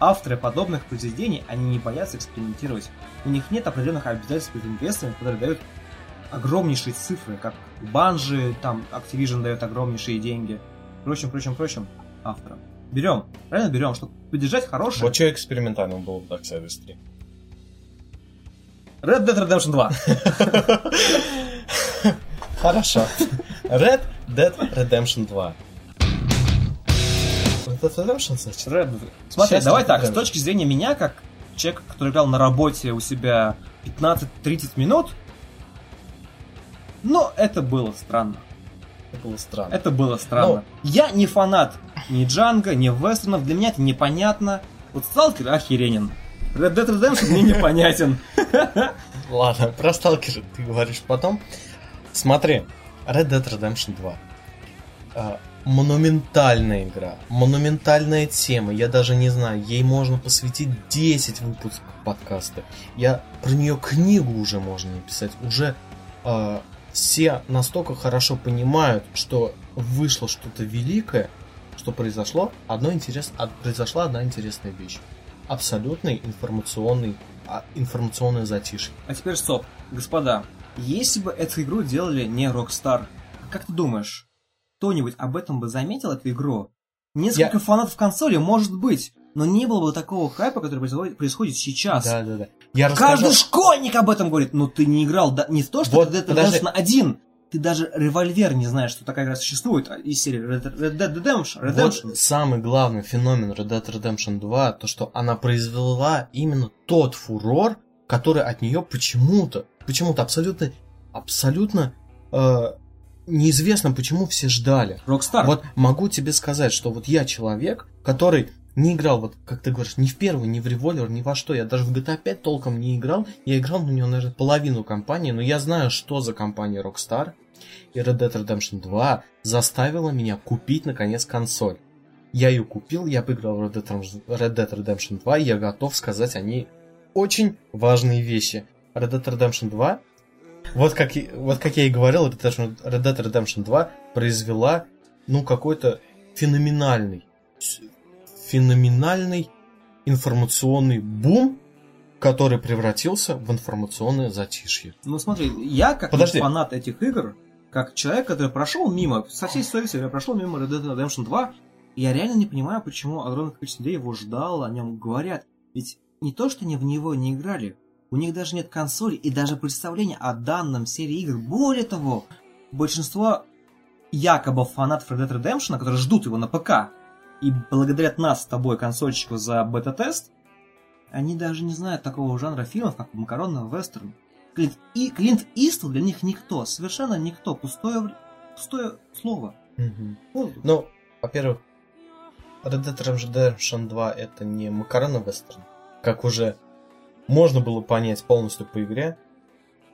авторы подобных произведений, они не боятся экспериментировать. У них нет определенных обязательств перед инвесторами, которые дают огромнейшие цифры, как Банжи, там Activision дает огромнейшие деньги, прочим, прочим, прочим авторам. Берем, правильно берем, чтобы поддержать хорошее. вот что экспериментального было в Darksiders 3. Red Dead Redemption 2. Хорошо. Red Dead Redemption 2. Red Dead Redemption, значит? Red Dead. Смотри, Сейчас давай так, с точки зрения меня, как человека, который играл на работе у себя 15-30 минут, но это было странно. Это было странно. Это было странно. Я не фанат ни Джанга, ни вестернов, для меня это непонятно. Вот Сталкер охеренен. Red Dead Redemption мне непонятен. Ладно, про сталкера ты говоришь потом. Смотри, Red Dead Redemption 2. А, монументальная игра, монументальная тема. Я даже не знаю, ей можно посвятить 10 выпусков подкаста. Я про нее книгу уже можно написать. Уже а, все настолько хорошо понимают, что вышло что-то великое, что произошло одно интерес, произошла одна интересная вещь. Абсолютный информационный, а, информационное затишье. А теперь стоп. Господа, если бы эту игру делали не Rockstar, как ты думаешь, кто-нибудь об этом бы заметил эту игру? Несколько фанатов консоли, может быть, но не было бы такого хайпа, который происходит сейчас. Да, да, да. Я расскажу. Каждый школьник об этом говорит. Но ты не играл, да, не то, что Вот, Red Dead подожди. Redemption 1. Ты даже револьвер не знаешь, что такая игра существует а из серии Red Red Dead Redemption. Redemption. Вот самый главный феномен Red Dead Redemption 2, то, что она произвела именно тот фурор, который от нее почему-то, почему-то абсолютно, абсолютно э, неизвестно, почему все ждали. Rockstar. Вот могу тебе сказать, что вот я человек, который не играл, вот как ты говоришь, ни в первый, ни в револьвер, ни во что. Я даже в GTA 5 толком не играл. Я играл на нее, наверное, половину компании, но я знаю, что за компания Rockstar. И Red Dead Redemption 2 заставила меня купить, наконец, консоль. Я ее купил, я поиграл в Red Dead, Red Dead Redemption 2, и я готов сказать о ней очень важные вещи. Red Dead Redemption 2, вот как, вот как я и говорил, Red Dead Red Dead Redemption 2 произвела, ну, какой-то феноменальный, феноменальный информационный бум, который превратился в информационное затишье. Ну смотри, я как Подожди. фанат этих игр, как человек, который прошел мимо, со всей совестью я прошел мимо Red Dead Redemption 2, я реально не понимаю, почему огромное количество людей его ждало, о нем говорят. Ведь не то, что они в него не играли, у них даже нет консоли и даже представления о данном серии игр. Более того, большинство якобы фанатов Red Dead Redemption, которые ждут его на ПК, и благодарят нас с тобой, консольщиков, за бета-тест, они даже не знают такого жанра фильмов, как макаронный вестерн. Клинт, и Клинт Иствуд для них никто, совершенно никто, пустое, пустое слово. Ну, Ну, во-первых, Red Dead Redemption 2 это не макароны вестерн, как уже можно было понять полностью по игре.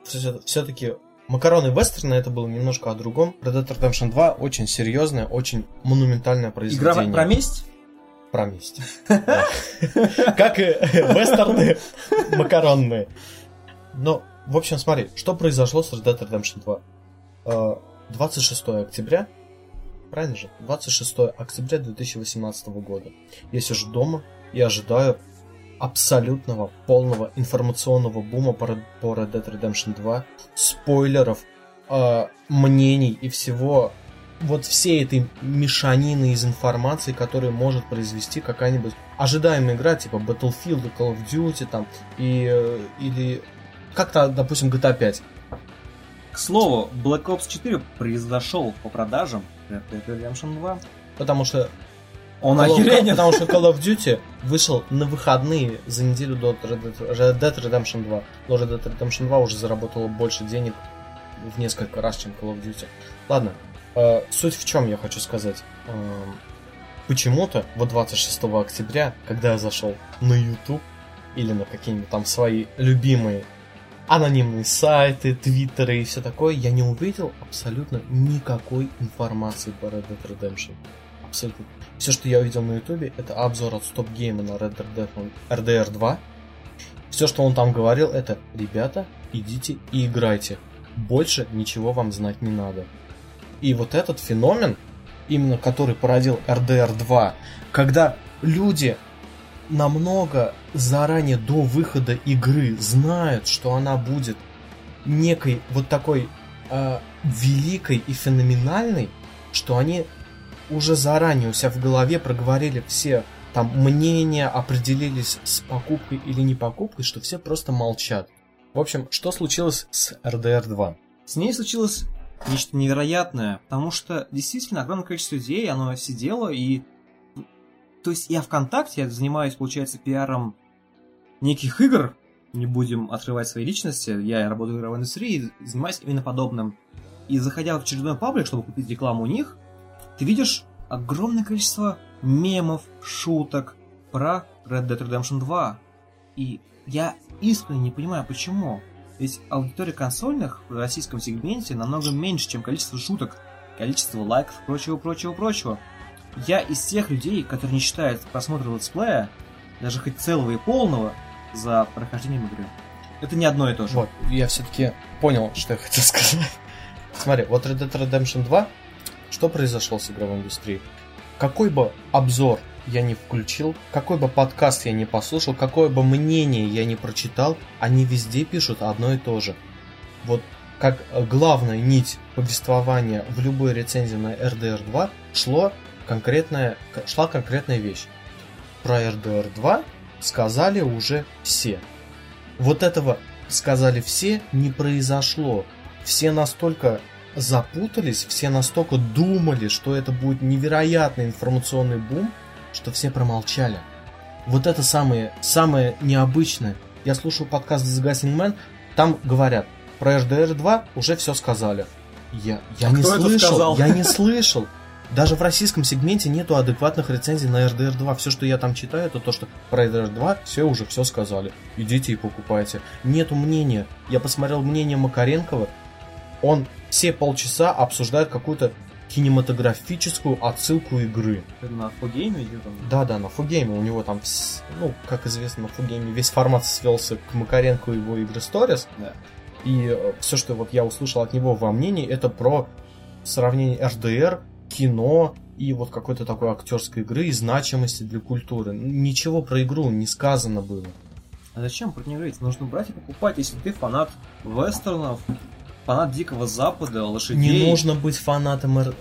Все-таки макароны вестерна это было немножко о другом. Red Dead Redemption 2 очень серьезное, очень монументальное игра произведение. про месть? Про месть. Как и вестерны макаронные. Но, в общем, смотри, что произошло с Red Dead Redemption 2. Э, 26 октября, правильно же? 26 октября 2018 года. Я сижу дома и ожидаю абсолютного, полного информационного бума по Red Dead Redemption 2, спойлеров, э, мнений и всего вот всей этой мешанины из информации, которую может произвести какая-нибудь ожидаемая игра, типа Battlefield, Call of Duty там, и, э, или как-то, допустим, GTA 5. К слову, Black Ops 4 произошел по продажам Red Dead Redemption 2. Потому что Он Call. Потому что Call of Duty вышел на выходные за неделю до Red Dead, Red Dead Redemption 2. Но Red Dead Redemption 2 уже заработала больше денег в несколько раз, чем Call of Duty. Ладно, э, суть в чем я хочу сказать. Эм, почему-то вот 26 октября, когда я зашел на YouTube или на какие-нибудь там свои любимые анонимные сайты, твиттеры и все такое, я не увидел абсолютно никакой информации по Red Dead Redemption. Абсолютно. Все, что я увидел на ютубе, это обзор от Stop Game на Red Dead RDR 2. Все, что он там говорил, это «Ребята, идите и играйте. Больше ничего вам знать не надо». И вот этот феномен, именно который породил RDR 2, когда люди намного заранее до выхода игры знают, что она будет некой вот такой э, великой и феноменальной, что они уже заранее у себя в голове проговорили все там мнения, определились с покупкой или не покупкой, что все просто молчат. В общем, что случилось с RDR 2? С ней случилось нечто невероятное, потому что действительно огромное количество людей, оно сидело и... То есть я ВКонтакте, я занимаюсь, получается, пиаром неких игр, не будем отрывать свои личности, я работаю в игровой индустрии и занимаюсь именно подобным. И заходя в очередной паблик, чтобы купить рекламу у них, ты видишь огромное количество мемов, шуток про Red Dead Redemption 2. И я искренне не понимаю, почему. Ведь аудитория консольных в российском сегменте намного меньше, чем количество шуток, количество лайков прочего, прочего, прочего. Я из тех людей, которые не считают просмотр летсплея, даже хоть целого и полного, за прохождением игры. Это не одно и то же. Вот, я все-таки понял, что я хотел сказать. Смотри, вот Red Dead Redemption 2, что произошло с игровой индустрией? Какой бы обзор я не включил, какой бы подкаст я не послушал, какое бы мнение я не прочитал, они везде пишут одно и то же. Вот как главная нить повествования в любой рецензии на RDR 2 шло конкретная, шла конкретная вещь. Про RDR 2 сказали уже все. Вот этого сказали все не произошло. Все настолько запутались, все настолько думали, что это будет невероятный информационный бум, что все промолчали. Вот это самое, самое необычное. Я слушал подкаст The Gassing Man, там говорят, про HDR 2 уже все сказали. Я, я а не слышал, я не слышал. Даже в российском сегменте нету адекватных рецензий на RDR 2. Все, что я там читаю, это то, что про RDR 2 все уже все сказали. Идите и покупайте. Нету мнения. Я посмотрел мнение Макаренкова. Он все полчаса обсуждает какую-то кинематографическую отсылку игры. Это на фугейме идет он? Да, да, на фугейме. У него там, ну, как известно, на фугейме весь формат свелся к Макаренко и его игры Stories. Да. И э, все, что вот я услышал от него во мнении, это про сравнение RDR, кино и вот какой-то такой актерской игры и значимости для культуры. Ничего про игру не сказано было. А зачем про нее говорить? Нужно брать и покупать, если ты фанат вестернов, фанат Дикого Запада, лошадей. Не нужно быть фанатом э,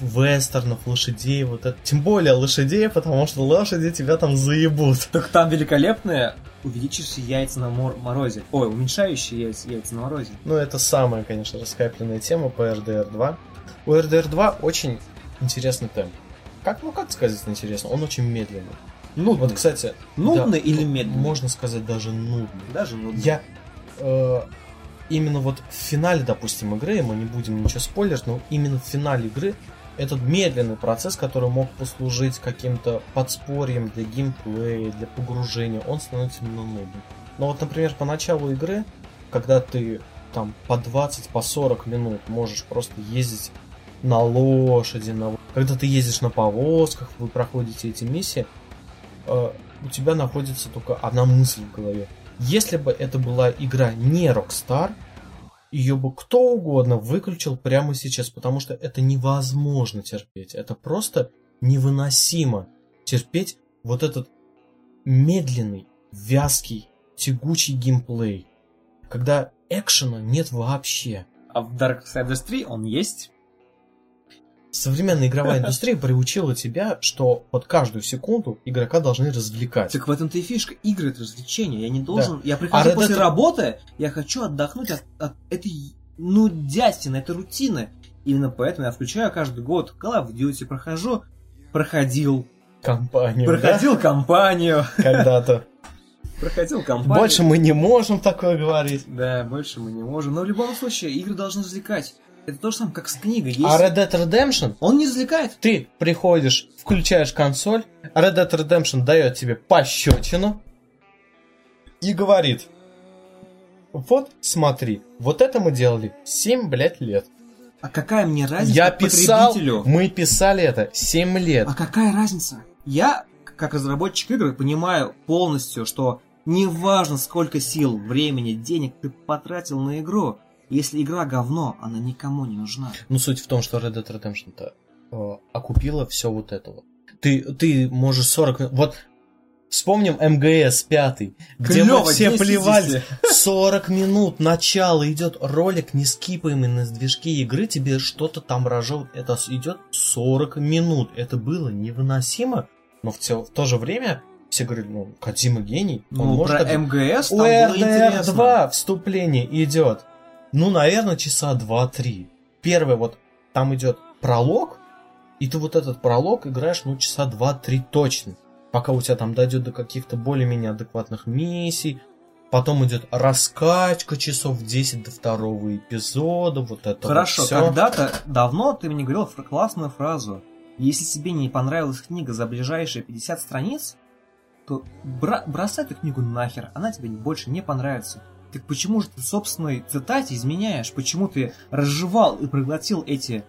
вестернов, лошадей, вот это. Тем более лошадей, потому что лошади тебя там заебут. Так там великолепные увеличивающие яйца на мор- морозе. Ой, уменьшающие яйца, яйца на морозе. Ну, это самая, конечно, раскапленная тема по RDR 2. У RDR 2 очень интересный темп. Как, ну как сказать интересно? Он очень медленный. Нудный. Вот, кстати... Нудный да, или медленный? Можно сказать даже нудный. Даже нудный. Я э, именно вот в финале, допустим, игры, мы не будем ничего спойлерить, но именно в финале игры этот медленный процесс, который мог послужить каким-то подспорьем для геймплея, для погружения, он становится именно нудным. Но вот, например, по началу игры, когда ты там по 20, по 40 минут можешь просто ездить на лошади, на... когда ты ездишь на повозках, вы проходите эти миссии, э, у тебя находится только одна мысль в голове. Если бы это была игра не Rockstar, ее бы кто угодно выключил прямо сейчас, потому что это невозможно терпеть. Это просто невыносимо терпеть вот этот медленный, вязкий, тягучий геймплей, когда экшена нет вообще. А в Darksiders 3 он есть? Современная игровая индустрия приучила тебя, что под каждую секунду игрока должны развлекать. Так в этом-то и фишка. Игры это развлечение. Я не должен. Да. Я прихожу а после Red... работы, я хочу отдохнуть от, от этой нудятины, этой рутины. Именно поэтому я включаю каждый год Call of Duty, прохожу, проходил. Компанию. Проходил да? компанию. Когда-то. Проходил компанию. Больше мы не можем такое говорить. Да, больше мы не можем. Но в любом случае, игры должны развлекать. Это то же самое, как с книгой. Есть... А Red Dead Redemption Он не развлекает. ты приходишь, включаешь консоль, Red Dead Redemption дает тебе пощечину и говорит, вот смотри, вот это мы делали 7, блядь, лет. А какая мне разница Я писал, потребителю? мы писали это 7 лет. А какая разница? Я, как разработчик игр, понимаю полностью, что неважно, сколько сил, времени, денег ты потратил на игру, если игра говно, она никому не нужна. Ну, суть в том, что Red Dead Redemption-то э, окупила все вот это вот. Ты, ты можешь 40... минут- Вот вспомним МГС 5, где мы Клёво, все 10 плевались. если. 40 минут, начало, идет ролик, не скипаемый на движке игры, тебе что-то там рожет. Это идет 40 минут. Это было невыносимо, но в, те- в то же время все говорили, ну, Кадима гений, он Ну, может про это- МГС там У было RDR интересно. 2 вступление идет. Ну, наверное, часа 2-3. Первый вот, там идет пролог, и ты вот этот пролог играешь, ну, часа 2-3 точно. Пока у тебя там дойдет до каких-то более-менее адекватных миссий. Потом идет раскачка часов 10 до второго эпизода. Вот это Хорошо, вот когда-то давно ты мне говорил классную фразу. Если тебе не понравилась книга за ближайшие 50 страниц, то бра- бросай эту книгу нахер, она тебе больше не понравится. Так почему же ты собственной цитате изменяешь? Почему ты разжевал и проглотил эти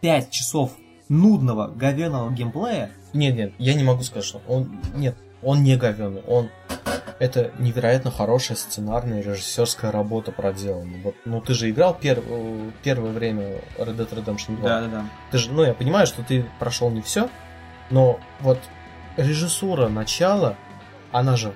5 часов нудного, говеного геймплея? Нет, нет, я не могу сказать, что он... Нет, он не говёный. Он... Это невероятно хорошая сценарная режиссерская работа проделана. Вот, ну, ты же играл пер- первое время Red Dead Redemption 2. Да-да-да. Ты же, ну, я понимаю, что ты прошел не все, но вот режиссура начала, она же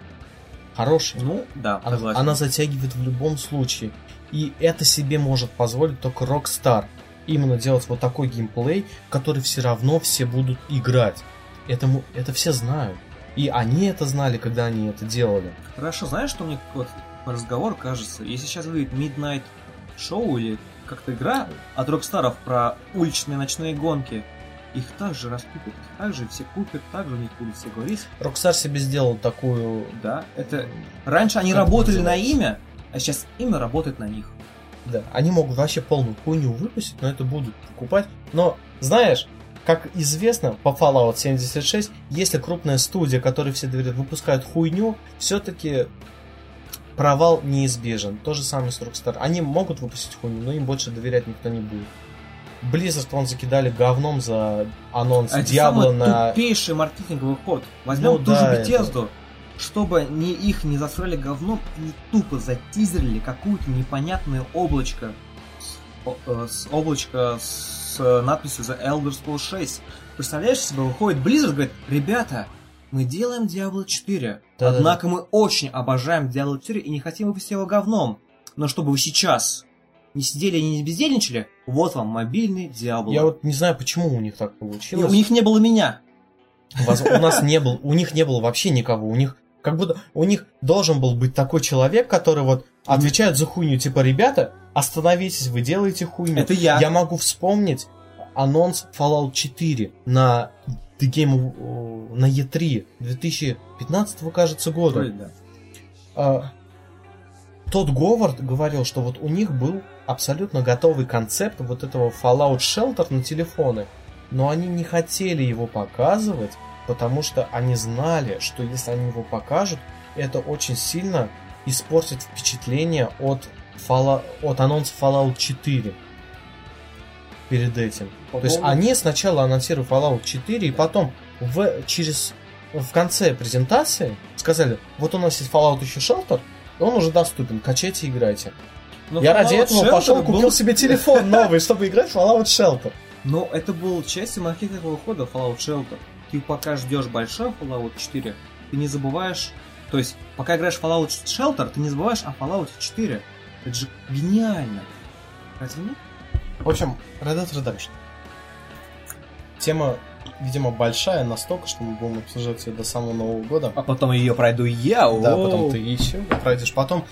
хорошая. Ну, да, Она, согласен. она затягивает в любом случае. И это себе может позволить только Rockstar. Именно делать вот такой геймплей, который все равно все будут играть. Это, му- это все знают. И они это знали, когда они это делали. Хорошо, знаешь, что мне вот по разговору кажется? Если сейчас выйдет Midnight Show или как-то игра от Рокстаров про уличные ночные гонки, их также раскупят, также все купят, также у них будут все говорить. Rockstar себе сделал такую... Да, это... Раньше они работали на имя, а сейчас имя работает на них. Да, они могут вообще полную хуйню выпустить, но это будут покупать. Но, знаешь, как известно, по Fallout 76, если крупная студия, которой все доверяют, выпускает хуйню, все-таки провал неизбежен. То же самое с Rockstar. Они могут выпустить хуйню, но им больше доверять никто не будет. Blizzard вон закидали говном за анонс А это Диабло на... тупейший маркетинговый ход. Возьмем Ну ту да, же это- Bethesda, чтобы ни их не засрали говном, они тупо затизерили какую-то непонятное облачко. С, э, с облачко с надписью The Elder Scrolls 6. Представляешь себе, выходит Blizzard и говорит, ребята, мы делаем Diablo 4, Да-да-да. однако мы очень обожаем Diablo 4 и не хотим выпустить его говном. Но чтобы вы сейчас не сидели и не бездельничали, вот вам мобильный Diablo. Я вот не знаю, почему у них так И получилось. у них не было меня. У нас не был, у них не было вообще никого. У них как будто у них должен был быть такой человек, который вот отвечает за хуйню, типа, ребята, остановитесь, вы делаете хуйню. Это я. Я могу вспомнить анонс Fallout 4 на The Game э, на E3 2015 кажется года. Вроде да. А, тот Говард говорил, что вот у них был абсолютно готовый концепт вот этого Fallout Shelter на телефоны, но они не хотели его показывать, потому что они знали, что если они его покажут, это очень сильно испортит впечатление от, Fallout, от анонса Fallout 4 перед этим. По То есть они сначала анонсировали Fallout 4, и потом в, через, в конце презентации сказали, вот у нас есть Fallout еще Shelter, он уже доступен, качайте и играйте. Но Я Fallout ради этого Shelter пошел, был- купил себе телефон новый, чтобы играть в Fallout Shelter. Но это был частью маркетингового хода Fallout Shelter. Ты пока ждешь большой Fallout 4, ты не забываешь... То есть, пока играешь в Fallout Shelter, ты не забываешь о Fallout 4. Это же гениально. Разве нет? В общем, Red Dead Redemption. Тема, видимо, большая настолько, что мы будем обсуждать ее до самого Нового года. А потом ее пройду я. Да, потом ты еще пройдешь. Потом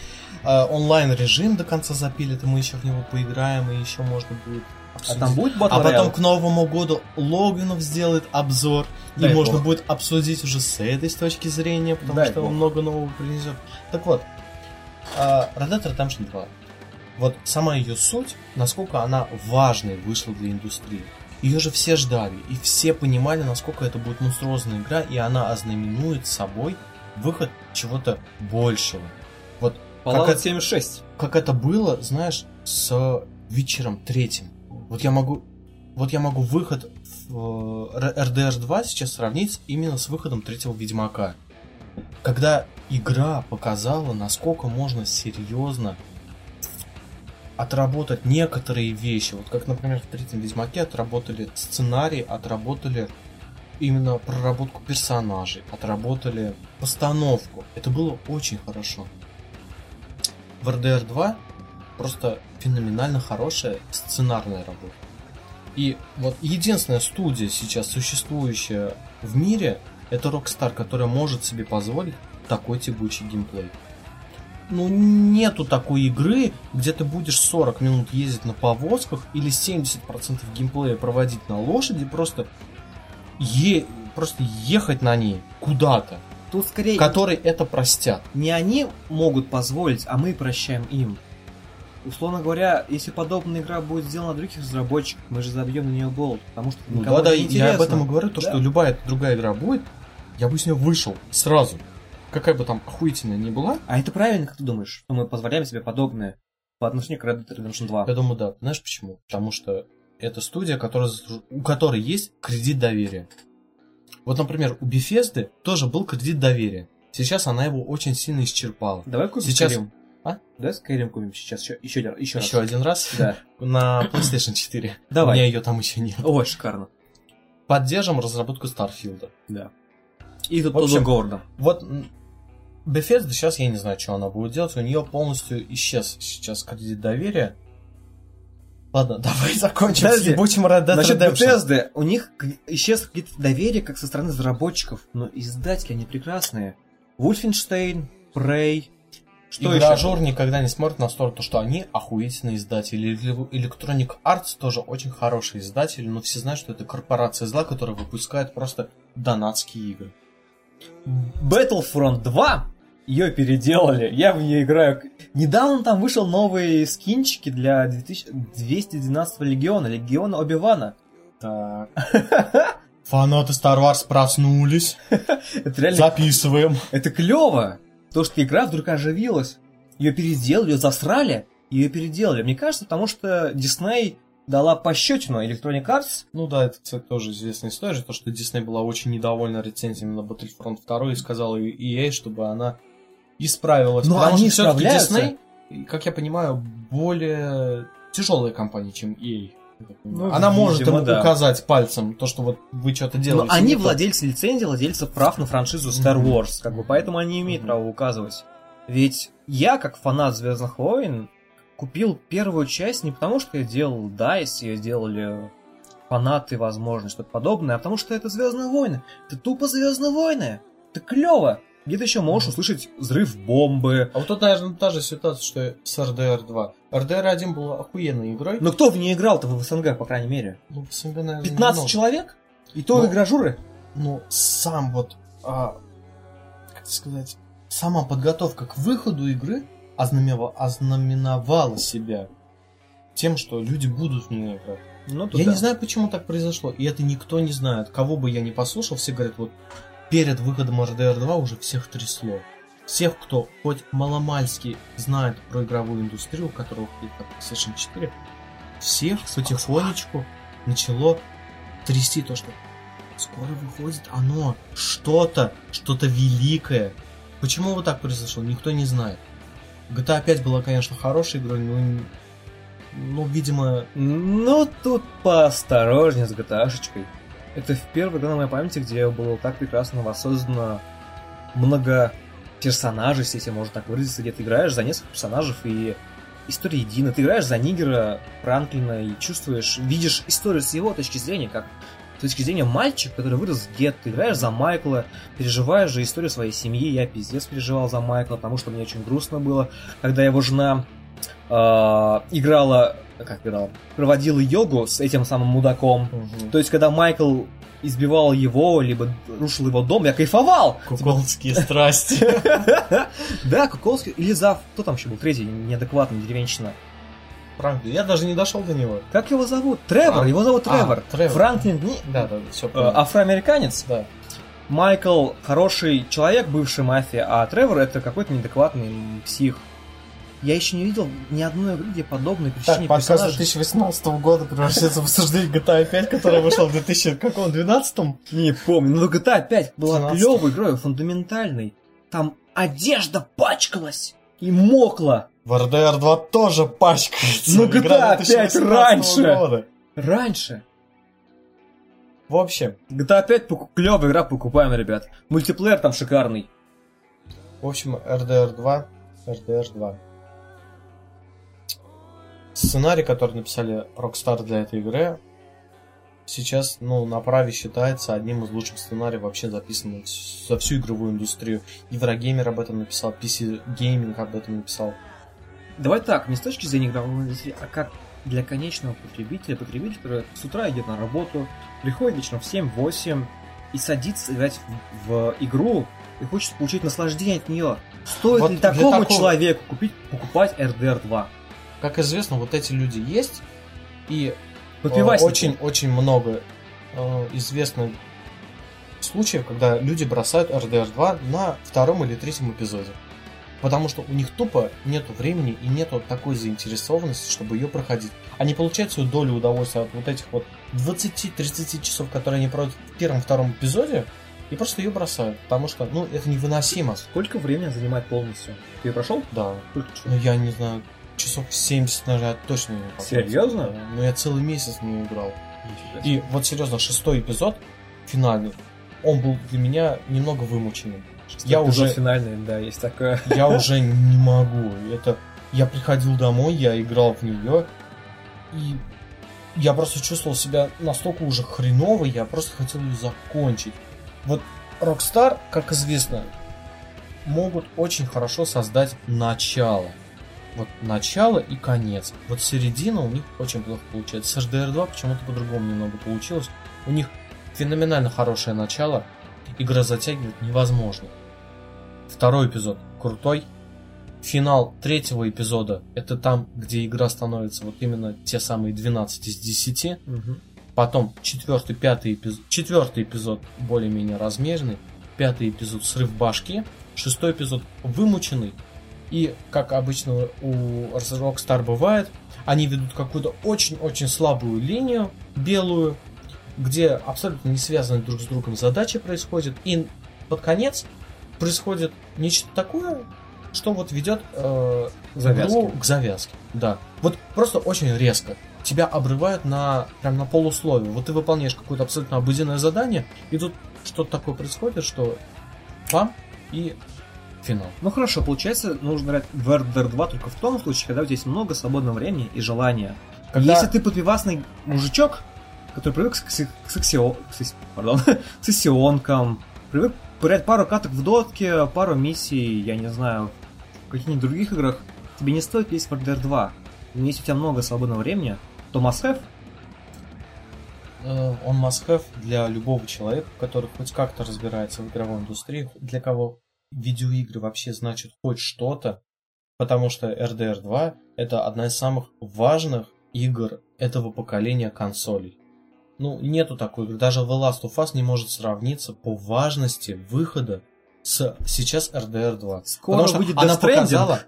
онлайн-режим до конца запилит, и мы еще в него поиграем, и еще можно будет А обсудить. там будет Battle А потом к Новому году Логинов сделает обзор, и Дай можно бог. будет обсудить уже с этой с точки зрения, потому Дай что бог. он много нового принесет. Так вот, а, Red Dead Redemption 2. вот сама ее суть, насколько она важной вышла для индустрии. Ее же все ждали, и все понимали, насколько это будет монструозная игра, и она ознаменует собой выход чего-то большего. Fallout как это, 76. как это было, знаешь, с вечером третьим. Вот я могу, вот я могу выход в э, RDR 2 сейчас сравнить именно с выходом третьего Ведьмака. Когда игра показала, насколько можно серьезно отработать некоторые вещи. Вот как, например, в третьем Ведьмаке отработали сценарий, отработали именно проработку персонажей, отработали постановку. Это было очень хорошо. В RDR 2 просто феноменально хорошая сценарная работа. И вот единственная студия сейчас существующая в мире, это Rockstar, которая может себе позволить такой тягучий геймплей. Ну, нету такой игры, где ты будешь 40 минут ездить на повозках или 70% геймплея проводить на лошади, просто, е... просто ехать на ней куда-то, Тут скорее которые это простят. не они могут позволить, а мы прощаем им. Условно говоря, если подобная игра будет сделана других разработчиков, мы же забьем на нее болт, потому что Ну да, да, не я интересно. об этом и говорю, то, Да. что любая другая игра будет, я бы с нее вышел сразу. Какая бы там охуительная ни была, А это правильно, как ты думаешь, что мы позволяем себе подобное по отношению к Red Dead Redemption 2? я думаю, да. Знаешь почему? Потому что это студия, которая, у которой есть кредит доверия. Вот, например, у Bethesda тоже был кредит доверия. Сейчас она его очень сильно исчерпала. Давай купим Сейчас- Skyrim. А? Давай Skyrim купим сейчас еще, еще, еще, Еще раз. один раз Да. на PlayStation 4. Давай. У меня ее там еще нет. Ой, шикарно. Поддержим разработку Старфилда. Да. И тут тоже Гордон. Вот Bethesda сейчас я не знаю, что она будет делать. У нее полностью исчез сейчас кредит доверия. Ладно, давай закончим с Подожди. ебучим Red Dead Насчет. Bethesda, у них исчез какое-то доверие как со стороны разработчиков, но издатели они прекрасные. Wolfenstein, Prey, что И еще? Гражур никогда не смотрит на сторону, то, что они охуительные издатели. Electronic Arts тоже очень хорошие издатели, но все знают, что это корпорация зла, которая выпускает просто донатские игры. Battlefront 2 ее переделали, я в нее играю. Недавно там вышел новые скинчики для 2000 212 легиона, легиона Оби-Вана. Так. Фанаты Star Wars проснулись. Это реально, Записываем. это клево. То, что игра вдруг оживилась. Ее переделали, ее засрали, ее переделали. Мне кажется, потому что Disney дала пощечину Electronic Arts. Ну да, это, кстати, тоже известная история, то, что Disney была очень недовольна рецензиями на Battlefront 2 и сказала EA, чтобы она исправилась. Но Потому они что справляются. Disney, как я понимаю, более тяжелая компания, чем EA. Ну, она может видимо, им да. указать пальцем то, что вот вы что-то Но делаете. они не то. владельцы лицензии, владельцы прав на франшизу Star. Wars, как бы, поэтому они имеют Мгм. право указывать. Ведь я, как фанат Звездных войн, купил первую часть не потому, что я делал DICE, ее делали фанаты, возможно, что-то подобное, а потому что это Звездные войны. Это тупо Звездные войны. Это клево. Где ты еще можешь услышать взрыв бомбы. А вот тут, наверное, та же ситуация, что с RDR 2. RDR 1 был охуенной игрой. Но кто в ней играл-то в СНГ, по крайней мере? Ну, в СНГ, наверное, 15 немного. человек? И то Ну, игражуры? ну, сам вот, а, как сказать, сама подготовка к выходу игры ознаменова- ознаменовала себя тем, что люди будут в нее играть. Ну, Я не знаю, почему так произошло, и это никто не знает. Кого бы я ни послушал, все говорят, вот перед выходом RDR 2 уже всех трясло. Всех, кто хоть маломальски знает про игровую индустрию, у которого есть там PlayStation 4, всех потихонечку начало трясти то, что скоро выходит оно, что-то, что-то великое. Почему вот так произошло, никто не знает. GTA 5 была, конечно, хорошей игрой, но, ну, видимо, Ну, тут поосторожнее с GTA-шечкой. Это в первой игре на моей памяти, где было так прекрасно воссоздано много персонажей, если можно так выразиться, где ты играешь за несколько персонажей и история едина. Ты играешь за Нигера, Франклина и чувствуешь, видишь историю с его точки зрения, как с точки зрения мальчик, который вырос в гетто, ты играешь за Майкла, переживаешь же историю своей семьи, я пиздец переживал за Майкла, потому что мне очень грустно было, когда его жена э, играла, как играла, проводила йогу с этим самым мудаком. То есть, когда Майкл избивал его, либо рушил его дом, я кайфовал. куколские страсти. Да, Куколский, или Зав, кто там еще был, третий, неадекватный, деревенщина. Франклин. Я даже не дошел до него. Как его зовут? Тревор, А, его зовут а, Тревор. Франклин не... Да, да, все э, афроамериканец. Да. Майкл хороший человек, бывший мафия, а Тревор это какой-то неадекватный псих. Я еще не видел ни одной игры, где Так, причине подкаст персонажей. 2018 года превращается в обсуждение GTA 5, которая вышла в 2012 Не помню, но GTA 5 была 17. клевой игрой, фундаментальной. Там одежда пачкалась и мокла. В RDR 2 тоже пачкается. Ну, GTA 5 2018 раньше. года. Раньше. В общем, GTA 5 поку- клевая игра, покупаем, ребят. Мультиплеер там шикарный. в общем, RDR 2, RDR 2. Сценарий, который написали Rockstar для этой игры, сейчас, ну, на праве считается одним из лучших сценариев вообще записанных за всю игровую индустрию. Еврогеймер об этом написал, PC Gaming об этом написал. Давай так, не с точки зрения игровой индустрии, а как для конечного потребителя, потребитель, который с утра идет на работу, приходит вечером в 7-8 и садится играть в, в игру и хочет получить наслаждение от нее. Стоит Вот ли такому такого- человеку купить, покупать RDR 2? Как известно, вот эти люди есть, и очень-очень много э, известно случаев, когда люди бросают RDR 2 на втором или третьем эпизоде. Потому что у них тупо нету времени и нету такой заинтересованности, чтобы ее проходить. Они получают свою долю удовольствия от вот этих вот 20-30 часов, которые они проводят в первом-втором эпизоде, и просто ее бросают. Потому что, ну, это невыносимо. Сколько времени занимает полностью? Ты ее прошел? Да. Сколько часов? Ну, я не знаю, часов 70, наверное, я точно не прошел. Серьезно? Да. Ну, я целый месяц не играл. И вот серьезно, шестой эпизод, финальный, он был для меня немного вымученным. я Эпизод уже- финальный, да, есть такое. Я уже не могу. Это я приходил домой, я играл в нее, и я просто чувствовал себя настолько уже хреново, я просто хотел ее закончить. Вот Rockstar, как известно, могут очень хорошо создать начало. Вот начало и конец. Вот середина у них очень плохо получается. С HDR 2 почему-то по-другому немного получилось. У них феноменально хорошее начало. Игра затягивает невозможно. Второй эпизод крутой. Финал третьего эпизода это там, где игра становится вот именно те самые 12 из 10. Потом четвертый, пятый эпизод. Четвертый эпизод более-менее размеренный. Пятый эпизод срыв башки. Шестой эпизод вымученный. И, как обычно у Rockstar бывает, они ведут какую-то очень-очень слабую линию, белую, где абсолютно не связанные друг с другом задачи происходят. И под конец происходит нечто такое, что вот ведет э, Завязки. игру к завязке. Да. Вот просто очень резко. Тебя обрывают на прям на полусловие. Вот ты выполняешь какое-то абсолютно обыденное задание, и тут что-то такое происходит, что пам и финал. Ну хорошо, получается, нужно играть в RDR 2 только в том случае, когда у тебя есть много свободного времени и желания. Когда- Если ты подпивасный мужичок, который привык к, секси- к сексио- к секс- пардон, к сессионкам, привык поиграть пару каток в дотке, пару миссий, я не знаю, в каких-нибудь других играх, тебе не стоит лезть в RDR 2. Но если у тебя много свободного времени, то must have Э, Он must have для любого человека, который хоть как-то разбирается в игровой индустрии, для кого видеоигры вообще значат хоть что-то, потому что RDR 2 это одна из самых важных игр этого поколения консолей. Ну, нету такой игры. Даже The Last of Us не может сравниться по важности выхода с сейчас RDR 2. Скоро Потому что выйдет она Death показала...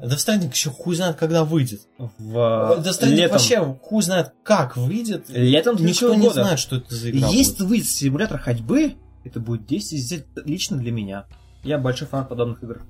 Death Stranding еще хуй знает, когда выйдет. в Death Stranding летом. вообще хуй знает, как выйдет. Летом Никто не года. знает, что это за игра Если будет. выйдет симулятор ходьбы, это будет 10 из 10 лично для меня. Я большой фан подобных игр.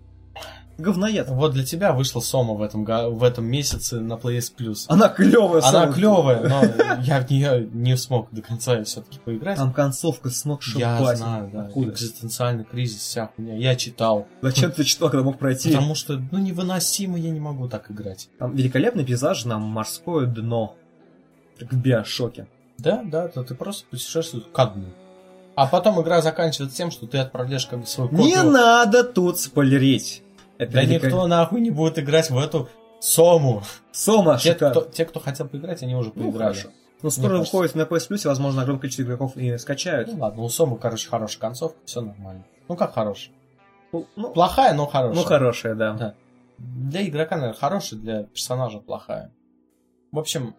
Говноед. Вот для тебя вышла Сома в этом, в этом месяце на PS Plus. Она клевая. Она клевая, но я в нее не смог до конца все-таки поиграть. Там концовка с ног я знаю, да. Откуда? Экзистенциальный кризис, вся хуйня. Я читал. Зачем ты читал, когда мог пройти? Потому что, ну, невыносимо, я не могу так играть. Там великолепный пейзаж на морское дно. Как в биошоке. Да, да, то ты просто путешествуешь ко дну. А потом игра заканчивается тем, что ты отправляешь как бы свою копию. Не надо тут спойлерить. Это Да великолеп- никто нахуй не будет играть в эту Сому. Сома, Те шикарно. кто, те, кто хотел поиграть, они уже Ну, поиграли. хорошо. Ну, скоро выходит на PS Plus, возможно, огромное количество игроков и скачают. Ну ладно, у Сомы, короче, хорошая концовка, все нормально. Ну как хорошая? Ну, ну, Плохая, но хорошая. ну, хорошая, да. Да. Для игрока, наверное, хорошая, для персонажа плохая. В общем,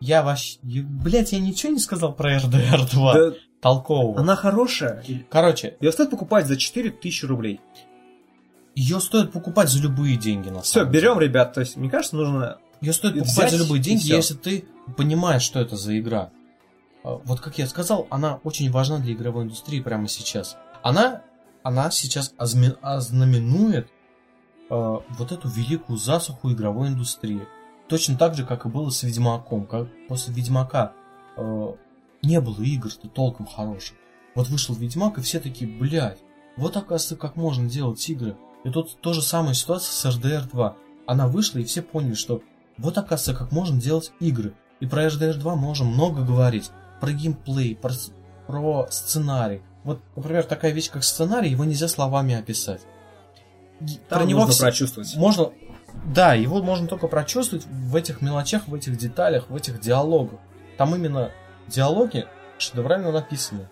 я вообще... Блять, я ничего не сказал про RDR 2 Да, толкового. она хорошая. Короче, Ее стоит покупать за 4000 рублей. ее стоит покупать за любые деньги, на Все, самом берем, ребят. То есть, мне кажется, нужно... Ее стоит Взять покупать за любые деньги, если ты понимаешь, что это за игра. А, Вот как я сказал, она очень важна для игровой индустрии прямо сейчас. Она, она сейчас озме- ознаменует э, вот эту великую засуху игровой индустрии. Точно так же, как и было с Ведьмаком. Как после Ведьмака э, не было игр-то толком хороших. Вот вышел Ведьмак, и все такие, блядь, вот оказывается, как можно делать игры. И тут то же самая ситуация с RDR 2. Она вышла, и все поняли, что вот оказывается, как можно делать игры. И про RDR 2 можем много говорить. Про геймплей, про, про сценарий. Вот, например, такая вещь, как сценарий, его нельзя словами описать. Там про него нужно все- прочувствовать. можно... Да, его можно только прочувствовать в этих мелочах, в этих деталях, в этих диалогах. Там именно диалоги шедеврально написаны.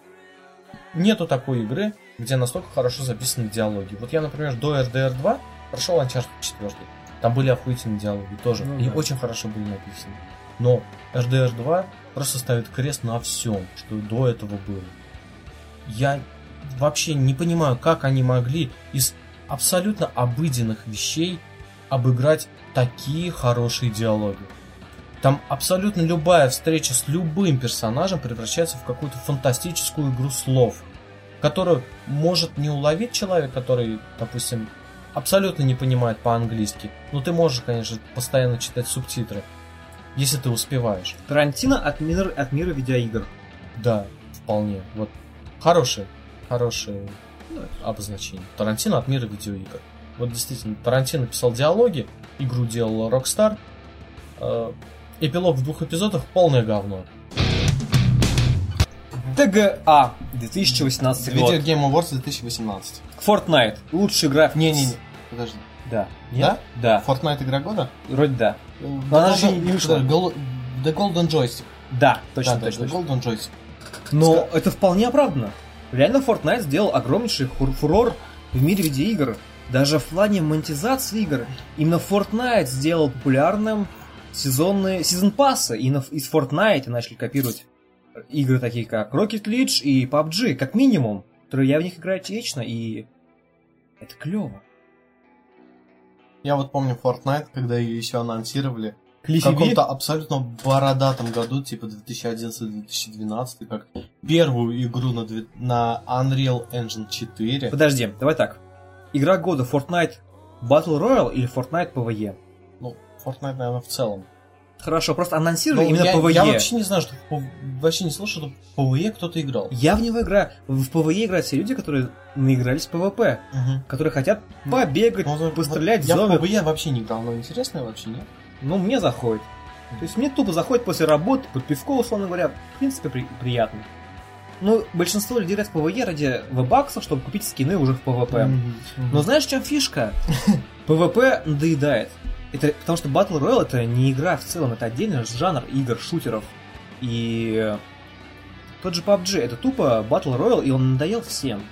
Нету такой игры, где настолько хорошо записаны диалоги. Вот я, например, до RDR 2 прошел Uncharted 4. Там были охуительные диалоги тоже. Ну и да. очень хорошо были написаны. Но RDR 2 просто ставит крест на всем, что до этого было. Я вообще не понимаю, как они могли из абсолютно обыденных вещей обыграть такие хорошие диалоги. Там абсолютно любая встреча с любым персонажем превращается в какую-то фантастическую игру слов, которую может не уловить человек, который, допустим, абсолютно не понимает по-английски. Но ты можешь, конечно, постоянно читать субтитры, если ты успеваешь. Тарантино от мира, от мира видеоигр. Да, вполне. Вот хорошее, хорошее ну, обозначение. Тарантино от мира видеоигр. Вот действительно, Тарантино писал диалоги, игру делала Rockstar. Э, эпилог в двух эпизодах полное говно. ТГА 2018 Video год. Game Awards 2018. Fortnite. Лучшая игра. Не-не-не, подожди. Да. Да? Да. Fortnite игра года? Вроде да. The она же не вышла. да, The Golden Joystick. Да, точно, да, да, точно. The. Golden Joystick. Но это вполне оправдано. Реально Fortnite сделал огромнейший хур- фурор в мире видеоигр. Даже в плане монетизации игр. Именно Fortnite сделал популярным сезонные сезон пассы. И на- из Fortnite начали копировать игры такие как Rocket League и PUBG, как минимум. Которые я в них играю вечно, и это клево. Я вот помню Fortnite, когда ее еще анонсировали. В Клиффи Би? каком-то абсолютно бородатом году, типа 2011-2012, как первую игру на, на Unreal Engine 4. Подожди, давай так. Игра года Fortnite Battle Royale или Fortnite PvE? Ну, Fortnite, наверное, в целом. Хорошо, просто анонсировали Ну, именно я, PvE. я вообще не знаю, что P- вообще не слышал, что в PvE кто-то играл. Я в него играю. В PvE играют все люди, которые наигрались в PvP, Мгм. которые хотят побегать, Ну, вот- пострелять в Я в зомби. PvE вообще не играл, но интересно вообще нет. Ну, мне заходит. То есть мне тупо заходит после работы, под пивко, условно говоря, в принципе, при- приятно. Ну, большинство людей играет в PvE ради вебаксов, чтобы купить скины уже в PvP. Мгм. Но знаешь, в чем фишка? PvP надоедает. Это потому что Battle Royale это не игра в целом, это отдельный жанр игр, шутеров. И тот же PUBG это тупо Battle Royale, и он надоел всем.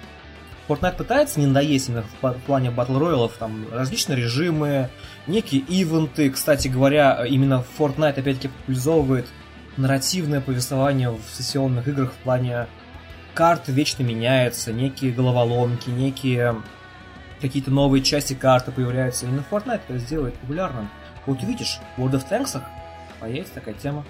Fortnite пытается не надоесть именно в плане Battle Royale, там различные режимы, некие ивенты. Кстати говоря, именно Fortnite опять-таки популяризовывает нарративное повествование в сессионных играх в плане карты вечно меняются, некие головоломки, некие какие-то новые части карты появляются. Именно Fortnite это сделает популярным. Вот увидишь, в World of Tanks появится такая тема.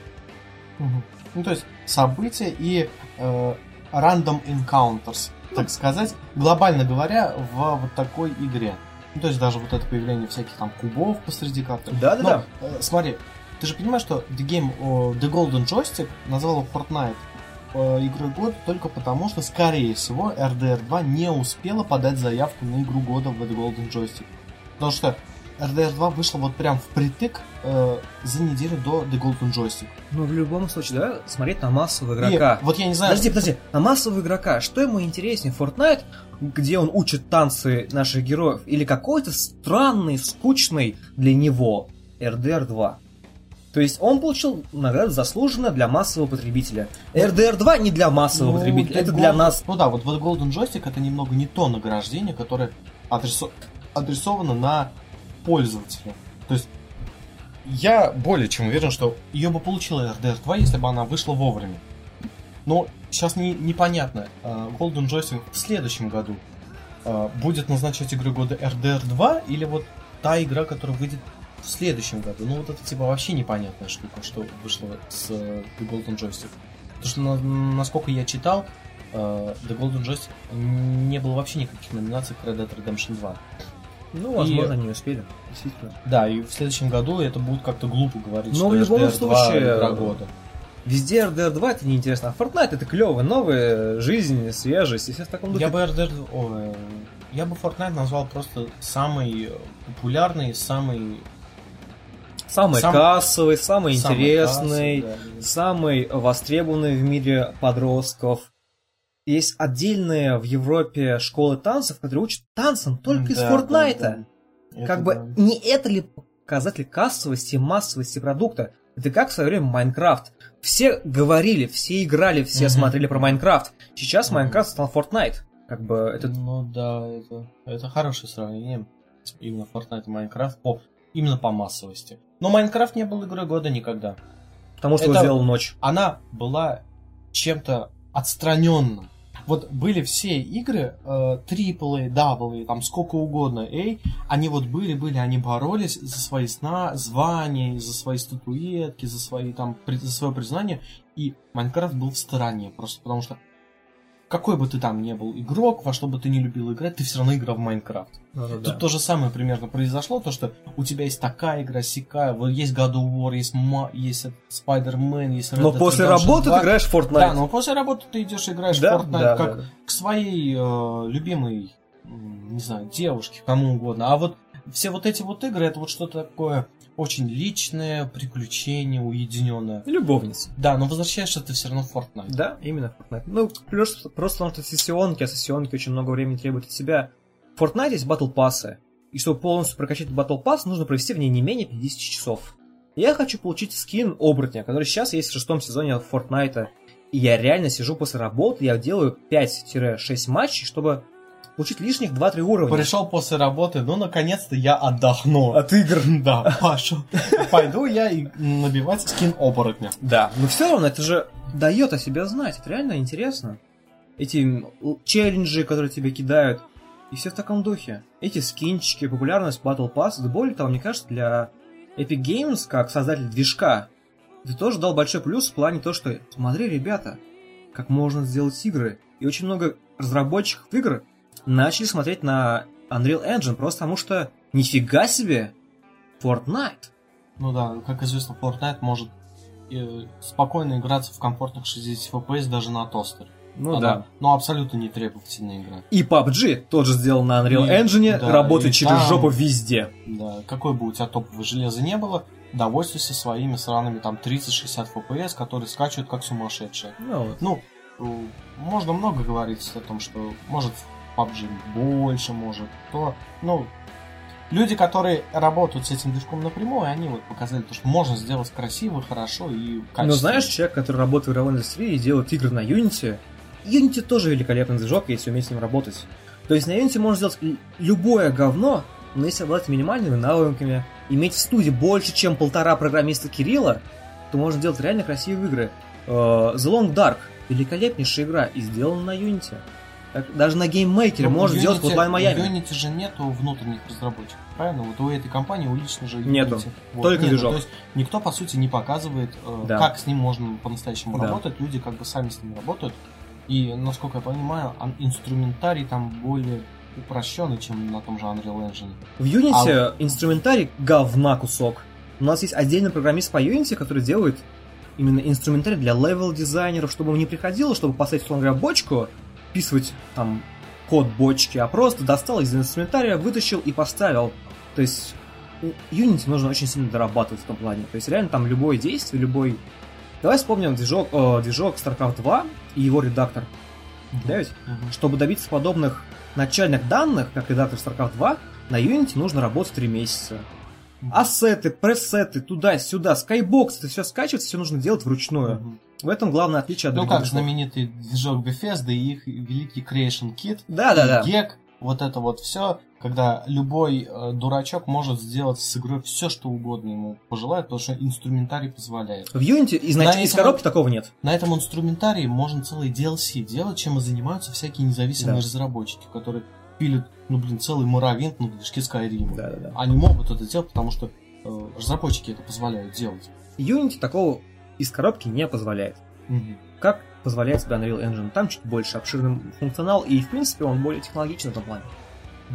Ну, то есть события и э, random encounters, так сказать, глобально говоря, в вот такой игре. Ну, то есть даже вот это появление всяких там кубов посреди карты. Да-да-да. Э, смотри, ты же понимаешь, что The Game, The Golden Joystick назвал Fortnite э, игрой года только потому, что, скорее всего, RDR 2 не успела подать заявку на игру года в The Golden Joystick. Потому что RDR 2 вышла вот прям впритык э, за неделю до The Golden Joystick. Ну, в любом случае, давай смотреть на массового игрока. вот я не знаю... Подожди, подожди, на массового игрока, что ему интереснее, Fortnite, где он учит танцы наших героев, или какой-то странный, скучный для него RDR 2? То есть он получил награду заслуженно для массового потребителя. RDR 2 не для массового Ну, потребителя, это для Golden- нас. Ну да, вот The Golden Joystick это немного не то награждение, которое адресо- адресовано на пользователя. То есть я более чем уверен, что ее бы получила RDR 2, если бы она вышла вовремя. Но сейчас не, непонятно, э, Golden Joystick в следующем году э, будет назначать игру года RDR 2 или вот та игра, которая выйдет в следующем году. Ну вот это типа вообще непонятная штука, что вышло с э, The Golden Joystick. Потому что, на- насколько я читал, э, The Golden Joystick не было вообще никаких номинаций к Red Dead Redemption 2. Ну, возможно, не успели. Действительно. Да, и в следующем году это будет как-то глупо говорить, Но что в любом RDR 2 случае, игра года. Везде RDR 2 это неинтересно, а Fortnite это клево, новая жизнь, свежесть, и все в таком духе. Я бы RDR... ой, я бы Fortnite назвал просто самый популярный, самый... Самый сам- кассовый, самый самый интересный, кассовый, да. самый востребованный в мире подростков. Есть отдельные в Европе школы танцев, которые учат танцам только из Да, Фортнайта. да, да. Как Это бы да. не это ли показатель кассовости и массовости продукта? Это как в свое время Майнкрафт. Все говорили, все играли, все Мгм. смотрели про Майнкрафт. Сейчас Мгм. Майнкрафт стал Fortnite. Как бы это Ну да, это, это хорошее сравнение. Именно Fortnite и Майнкрафт по, именно по массовости. Но Майнкрафт не был игрой года никогда. потому что это- сделал ночь. Она была чем-то отстраненным. Вот были все игры, э, AAA, AA, там сколько угодно, A, они вот были-были, они боролись за свои сна, звания, за свои статуэтки, за свои там, при- за свое признание, и Майнкрафт был в стороне, просто потому что какой бы ты там ни был игрок, во что бы ты не любил играть, ты все равно играл в Майнкрафт. Тут то же самое примерно произошло, то что у тебя есть такая игра, сякая, вот есть God of War, есть, Ма- есть Spider-Man, есть Red Но Dead после Redemption работы 2. ты играешь в Fortnite. Да, но после работы ты идешь и играешь Да, в Fortnite да, как да. к своей э, любимой, не знаю, девушке, кому угодно. А вот все вот эти вот игры, это вот что-то такое очень личное, приключение, уединенное. Любовница. Да, но возвращаешься ты все равно в Fortnite. Да, именно Fortnite. Ну, плюс просто потому что сессионки, а сессионки очень много времени требуют от себя. В Fortnite есть батл пассы. И чтобы полностью прокачать батл пасс, нужно провести в ней не менее 50 часов. Я хочу получить скин оборотня, который сейчас есть в шестом сезоне Fortnite. И я реально сижу после работы, я делаю 5-6 матчей, чтобы получить лишних 2-3 уровня. Пришел после работы, ну наконец-то я отдохну. От игр. Да, пошел. Пойду я и набивать скин оборотня. Да, но все равно это же дает о себе знать, это реально интересно. Эти челленджи, которые тебе кидают, и все в таком духе. Эти скинчики, популярность Battle Pass, да более того, мне кажется, для Epic Games, как создатель движка, ты тоже дал большой плюс в плане то, что смотри, ребята, как можно сделать игры. И очень много разработчиков игр начали смотреть на Unreal Engine, просто потому что нифига себе Fortnite. Ну да, как известно, Fortnite может э, спокойно играться в комфортных 60 FPS даже на тостере. Ну Она- да. Но абсолютно не требовательная игра. И PUBG тоже сделан на Unreal И- Engine, да, работает через там- жопу везде. Да, какой бы у тебя топового железа не было, довольствуйся своими сраными там 30-60 FPS, которые скачивают как сумасшедшие. Ну, Ну, э, можно много говорить о том, что может PUBG больше, может то. Ну, люди, которые работают с этим движком напрямую, они вот показали то, что можно сделать красиво, хорошо и качественно. но знаешь, человек, который работает в игровой индустрии и делает игры на Unity, Unity тоже великолепный движок, если уметь с ним работать. То есть на Unity можно сделать любое говно, но если обладать минимальными навыками, иметь в студии больше, чем полтора программиста Кирилла, то можно делать реально красивые игры. Э, The Long Dark великолепнейшая игра и сделана на Unity. Даже на GameMaker Ну, можно в сделать Unity- Hotline Miami. В Unity же нету внутренних разработчиков, правильно? Вот у этой компании, у лично же Unity. Нету. Вот, Только нету. движок. То есть никто, по сути, не показывает, э, Да. как с ним можно по-настоящему Да. работать. Люди как бы сами с ним работают. И, насколько я понимаю, инструментарий там более упрощенный, чем на том же Unreal Engine. В Unity А инструментарий говна кусок. У нас есть отдельный программист по Unity, который делает именно инструментарий для левел-дизайнеров, чтобы ему не приходило, чтобы поставить, условно говоря, бочку, вписывать там код бочки, а просто достал из инструментария, вытащил и поставил. То есть Unity нужно очень сильно дорабатывать в том плане. То есть реально там любое действие, любой... Давай вспомним движок, э, движок StarCraft 2 и его редактор. Да ведь? Мгм. Чтобы добиться подобных начальных данных, как редактор StarCraft 2, на Unity нужно работать 3 месяца. Ассеты, пресеты, туда-сюда, скайбокс, это все скачивается, все нужно делать вручную. Мгм. В этом главное отличие от Ну других как движков. знаменитый движок Bethesda и их великий Creation Kit. Да-да-да. И GEC, вот это вот все, когда любой э, дурачок может сделать с игрой все, что угодно ему пожелает, потому что инструментарий позволяет. В Unity изнач... На из этом- коробки такого нет. На этом инструментарии можно целый DLC делать, чем и занимаются всякие независимые Да. разработчики, которые пилят, ну блин, целый муравент на движке Skyrim. Да-да-да. Они могут это делать, потому что э, разработчики это позволяют делать. Unity такого из коробки не позволяет. Как позволяет себе Unreal Engine. Там чуть больше обширный функционал, и в принципе он более технологичный в этом плане.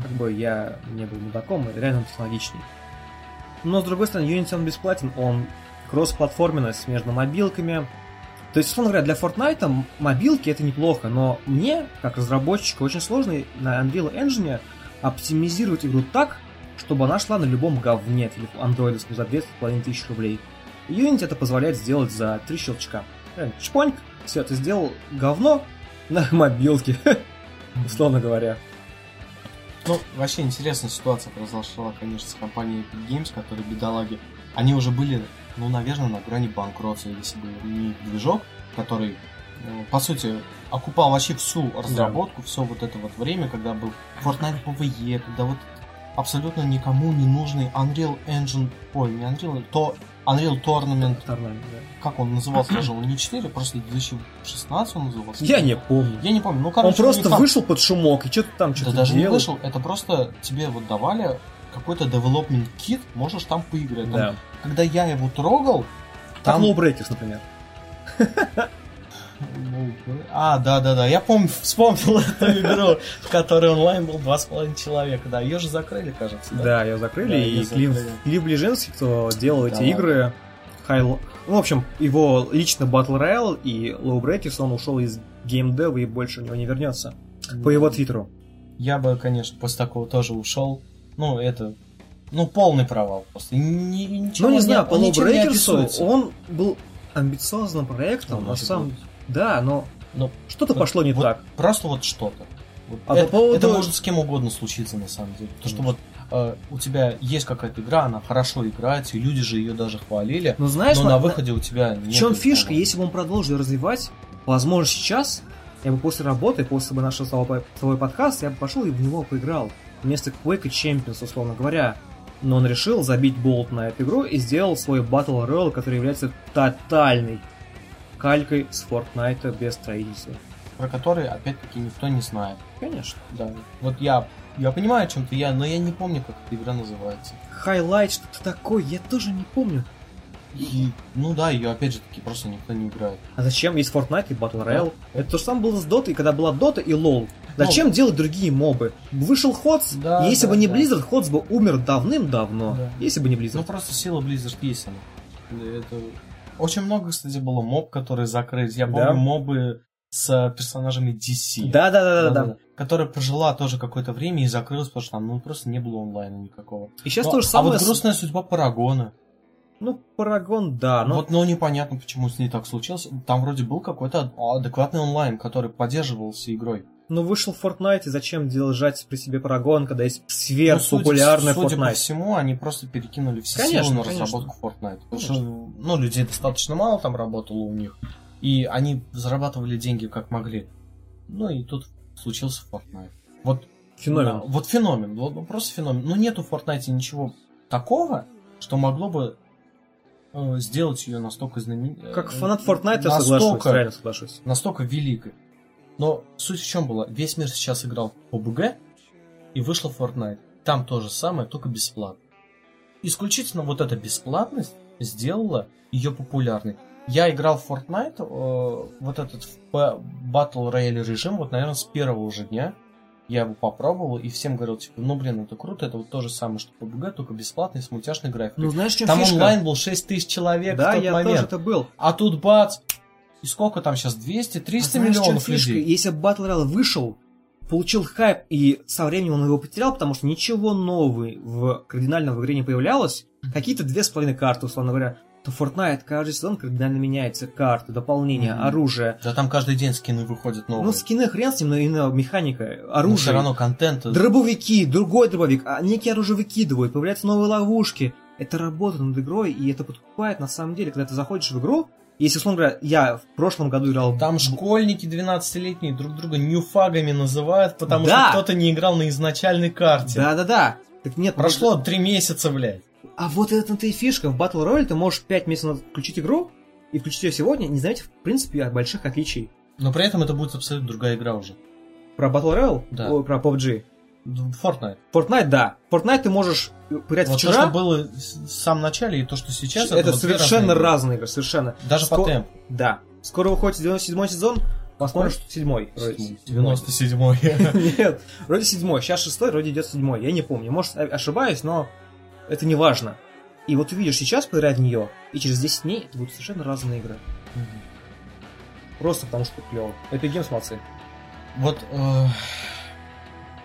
Как бы я не был мудаком, реально он технологичный. Но с другой стороны, Unity он бесплатен, он кроссплатформенность между мобилками. То есть, условно говоря, для Fortnite мобилки это неплохо, но мне, как разработчику, очень сложно на Unreal Engine оптимизировать игру так, чтобы она шла на любом говне андроидовском за 2,5 тысяч рублей. Unity это позволяет сделать за три щелчка. Э, Чпоньк, все, ты сделал говно на мобилке, условно говоря. Ну, вообще интересная ситуация произошла, конечно, с компанией Epic Games, которые бедолаги. Они уже были, ну, наверное, на грани банкротства, если бы не движок, который, э, по сути, окупал вообще всю разработку, все вот это вот время, когда был Fortnite PvE, когда вот абсолютно никому не нужный Unreal Engine, ой, не Unreal, то Unreal Tournament, Нормально, да. как он назывался даже, он не 4, просто 2016 он назывался. Я не помню. Я не помню, ну, Он короче, у просто там- вышел под шумок и что-то там да что-то даже не делал. вышел, это просто тебе вот давали какой-то development kit, можешь там поиграть. Там, Да. Когда я его трогал, Как там... Low Breakers, например. Ну, А, да-да-да, я помню, вспомнил эту игру, в которой онлайн был два с половиной человека, да, ее же закрыли, кажется, да? Да, ее закрыли, Да, и Клив. Клив Ближинский, кто делал эти Да игры, Хай- ну, в общем, его лично Battle Royale и Low Breakers, он ушел из геймдева и больше у него не вернется. По его твиттеру. Я бы, конечно, после такого тоже ушел. Ну, это... Ну, полный провал просто. Ни- ничего Ну, не знаю, по он не описывается. он был амбициозным проектом, Ну, на самом Да, но Ну, что-то вот- пошло не вот так. Просто вот что-то. Вот А по это, поводу- это может с кем угодно случиться на самом деле. Потому что вот э, у тебя есть какая-то игра, она хорошо играется, и люди же ее даже хвалили. Но знаешь, но на- на выходе у тебя В чем фишка? Если бы он продолжил развивать, возможно, сейчас я бы после работы, после бы нашего с тобой подкаста, я бы пошел и в него поиграл. Вместо Quake Champions, условно говоря. Но он решил забить болт на эту игру и сделал свой Battle Royale, который является тотальной калькой с Fortnite без строительства. Про который, опять-таки, никто не знает. Конечно. Да. Вот я, я понимаю, о чем ты я, но я не помню, как эта игра называется. Highlight, что-то такое, я тоже не помню. И, ну да, ее опять же таки просто никто не играет. А зачем? Есть Fortnite и Battle Royale. Это то же самое было с Dota, и когда была Dota и LoL. Зачем делать другие мобы? Вышел Ходс, Да, если да, бы не да. Blizzard, Ходс бы умер давным-давно. Да. Если бы не Ну Blizzard. просто сила Blizzard есть она. Да, Это... Очень много, кстати, было моб, которые закрылись. Я помню Да. мобы с персонажами DC. Да-да-да-да. Да-да-да. Которая прожила тоже какое-то время и закрылась, потому что там ну, просто не было онлайна никакого. И сейчас Ну, то же а самое. вот с- грустная судьба Парагона. Ну, Парагон, да. Но Вот, но непонятно, почему с ней так случилось. Там вроде был какой-то адекватный онлайн, который поддерживался игрой. Но вышел Fortnite, и зачем держать при себе Парагон, когда есть Ну, сверхпопулярный судя, судя по Fortnite? всему, они просто перекинули все Конечно, силы на конечно. разработку Fortnite. Потому Конечно. что, ну, людей достаточно мало там работало у них. И они зарабатывали деньги как могли. Ну и тут случился Fortnite. Вот Феномен. Да, вот феномен, вот ну, просто феномен. Ну нету в Fortnite ничего такого, что могло бы э, сделать ее настолько знаменитой. Как фанат Fortnite я соглашусь, реально соглашусь. настолько великой. Но суть в чем была? Весь мир сейчас играл в PUBG, и вышла Fortnite. Там то же самое, только бесплатно. Исключительно вот эта бесплатность сделала ее популярной. Я играл в Fortnite, э, вот этот Battle Royale режим, вот, наверное, с первого уже дня. Я его попробовал и всем говорил, типа, ну, блин, это круто, это вот то же самое, что PUBG, только бесплатный, с мультяшной графикой. Ну, знаешь, чем Там фишка? онлайн был 6 тысяч человек Да, в тот я момент. тоже это был. А тут бац! И сколько там сейчас? 200? 300 А знаешь, миллионов фишка? людей. Если бы Battle Royale вышел, получил хайп, и со временем он его потерял, потому что ничего нового в кардинально в игре не появлялось, какие-то две с половиной карты, условно говоря, то Fortnite каждый сезон кардинально меняется, карты, дополнения, Мгм. оружие. Да там каждый день скины выходят новые. Ну, скины хрен с ним, но и на механика, Но оружие. все равно контент. Дробовики, другой дробовик, а некие оружие выкидывают, появляются новые ловушки. Это работа над игрой, и это подкупает на самом деле. Когда ты заходишь в игру, Если, условно говоря, я в прошлом году играл... Там школьники 12-летние друг друга ньюфагами называют, потому Да. что кто-то не играл на изначальной карте. Да-да-да. Так нет, Прошло три месяца, блядь. А вот это и фишка. В Battle Royale ты можешь 5 месяцев назад включить игру и включить ее сегодня, не заметив, в принципе, больших отличий. Но при этом это будет абсолютно другая игра уже. Про Battle Royale? Да. Ой, про PUBG. Fortnite. Fortnite, да. Fortnite ты можешь поиграть Вот то, вчера. что было в самом начале, и то, что сейчас, это вот две совершенно разные игры. совершенно. Даже по Ско- темпу. Да. Скоро выходит 97 сезон. Посмотришь, седьмой. вроде. 97-й. Нет, вроде седьмой. Сейчас шестой, вроде идет седьмой. Я не помню. Может, о- ошибаюсь, но это не важно. И вот увидишь сейчас поиграть в нее, и через 10 дней это будут совершенно разные игры. Просто потому что клево. Это Games молодцы. Вот э,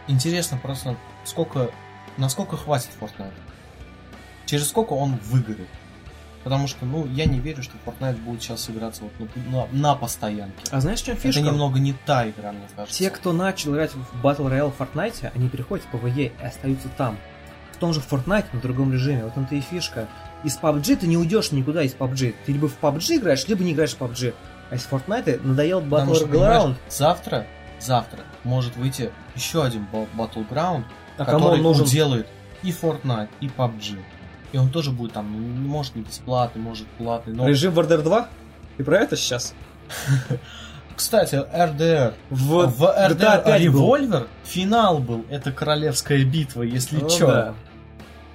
интересно просто, сколько, насколько хватит Fortnite. Через сколько он выгорит. Потому что, ну, я не верю, что Fortnite будет сейчас играться вот на, на, на постоянке. А знаешь, в чем фишка? Это немного не та игра, мне кажется. Те, кто начал играть в Battle Royale в Fortnite, они переходят в PvE и остаются там. В том же Fortnite, на другом режиме. Вот он-то и фишка. Из PUBG ты не уйдешь никуда из PUBG. Ты либо в PUBG играешь, либо не играешь в PUBG. А из Fortnite надоел Battle Ground. завтра, завтра может выйти еще один Battleground, А который нужен? уделает и Fortnite, и PUBG. И он тоже будет там, ну, может не бесплатный, может платный, но... Режим в RDR 2? И про это сейчас? Кстати, RDR. В, В RDR GTA 5 был. Revolver финал был, это королевская битва, если Ну чё. да.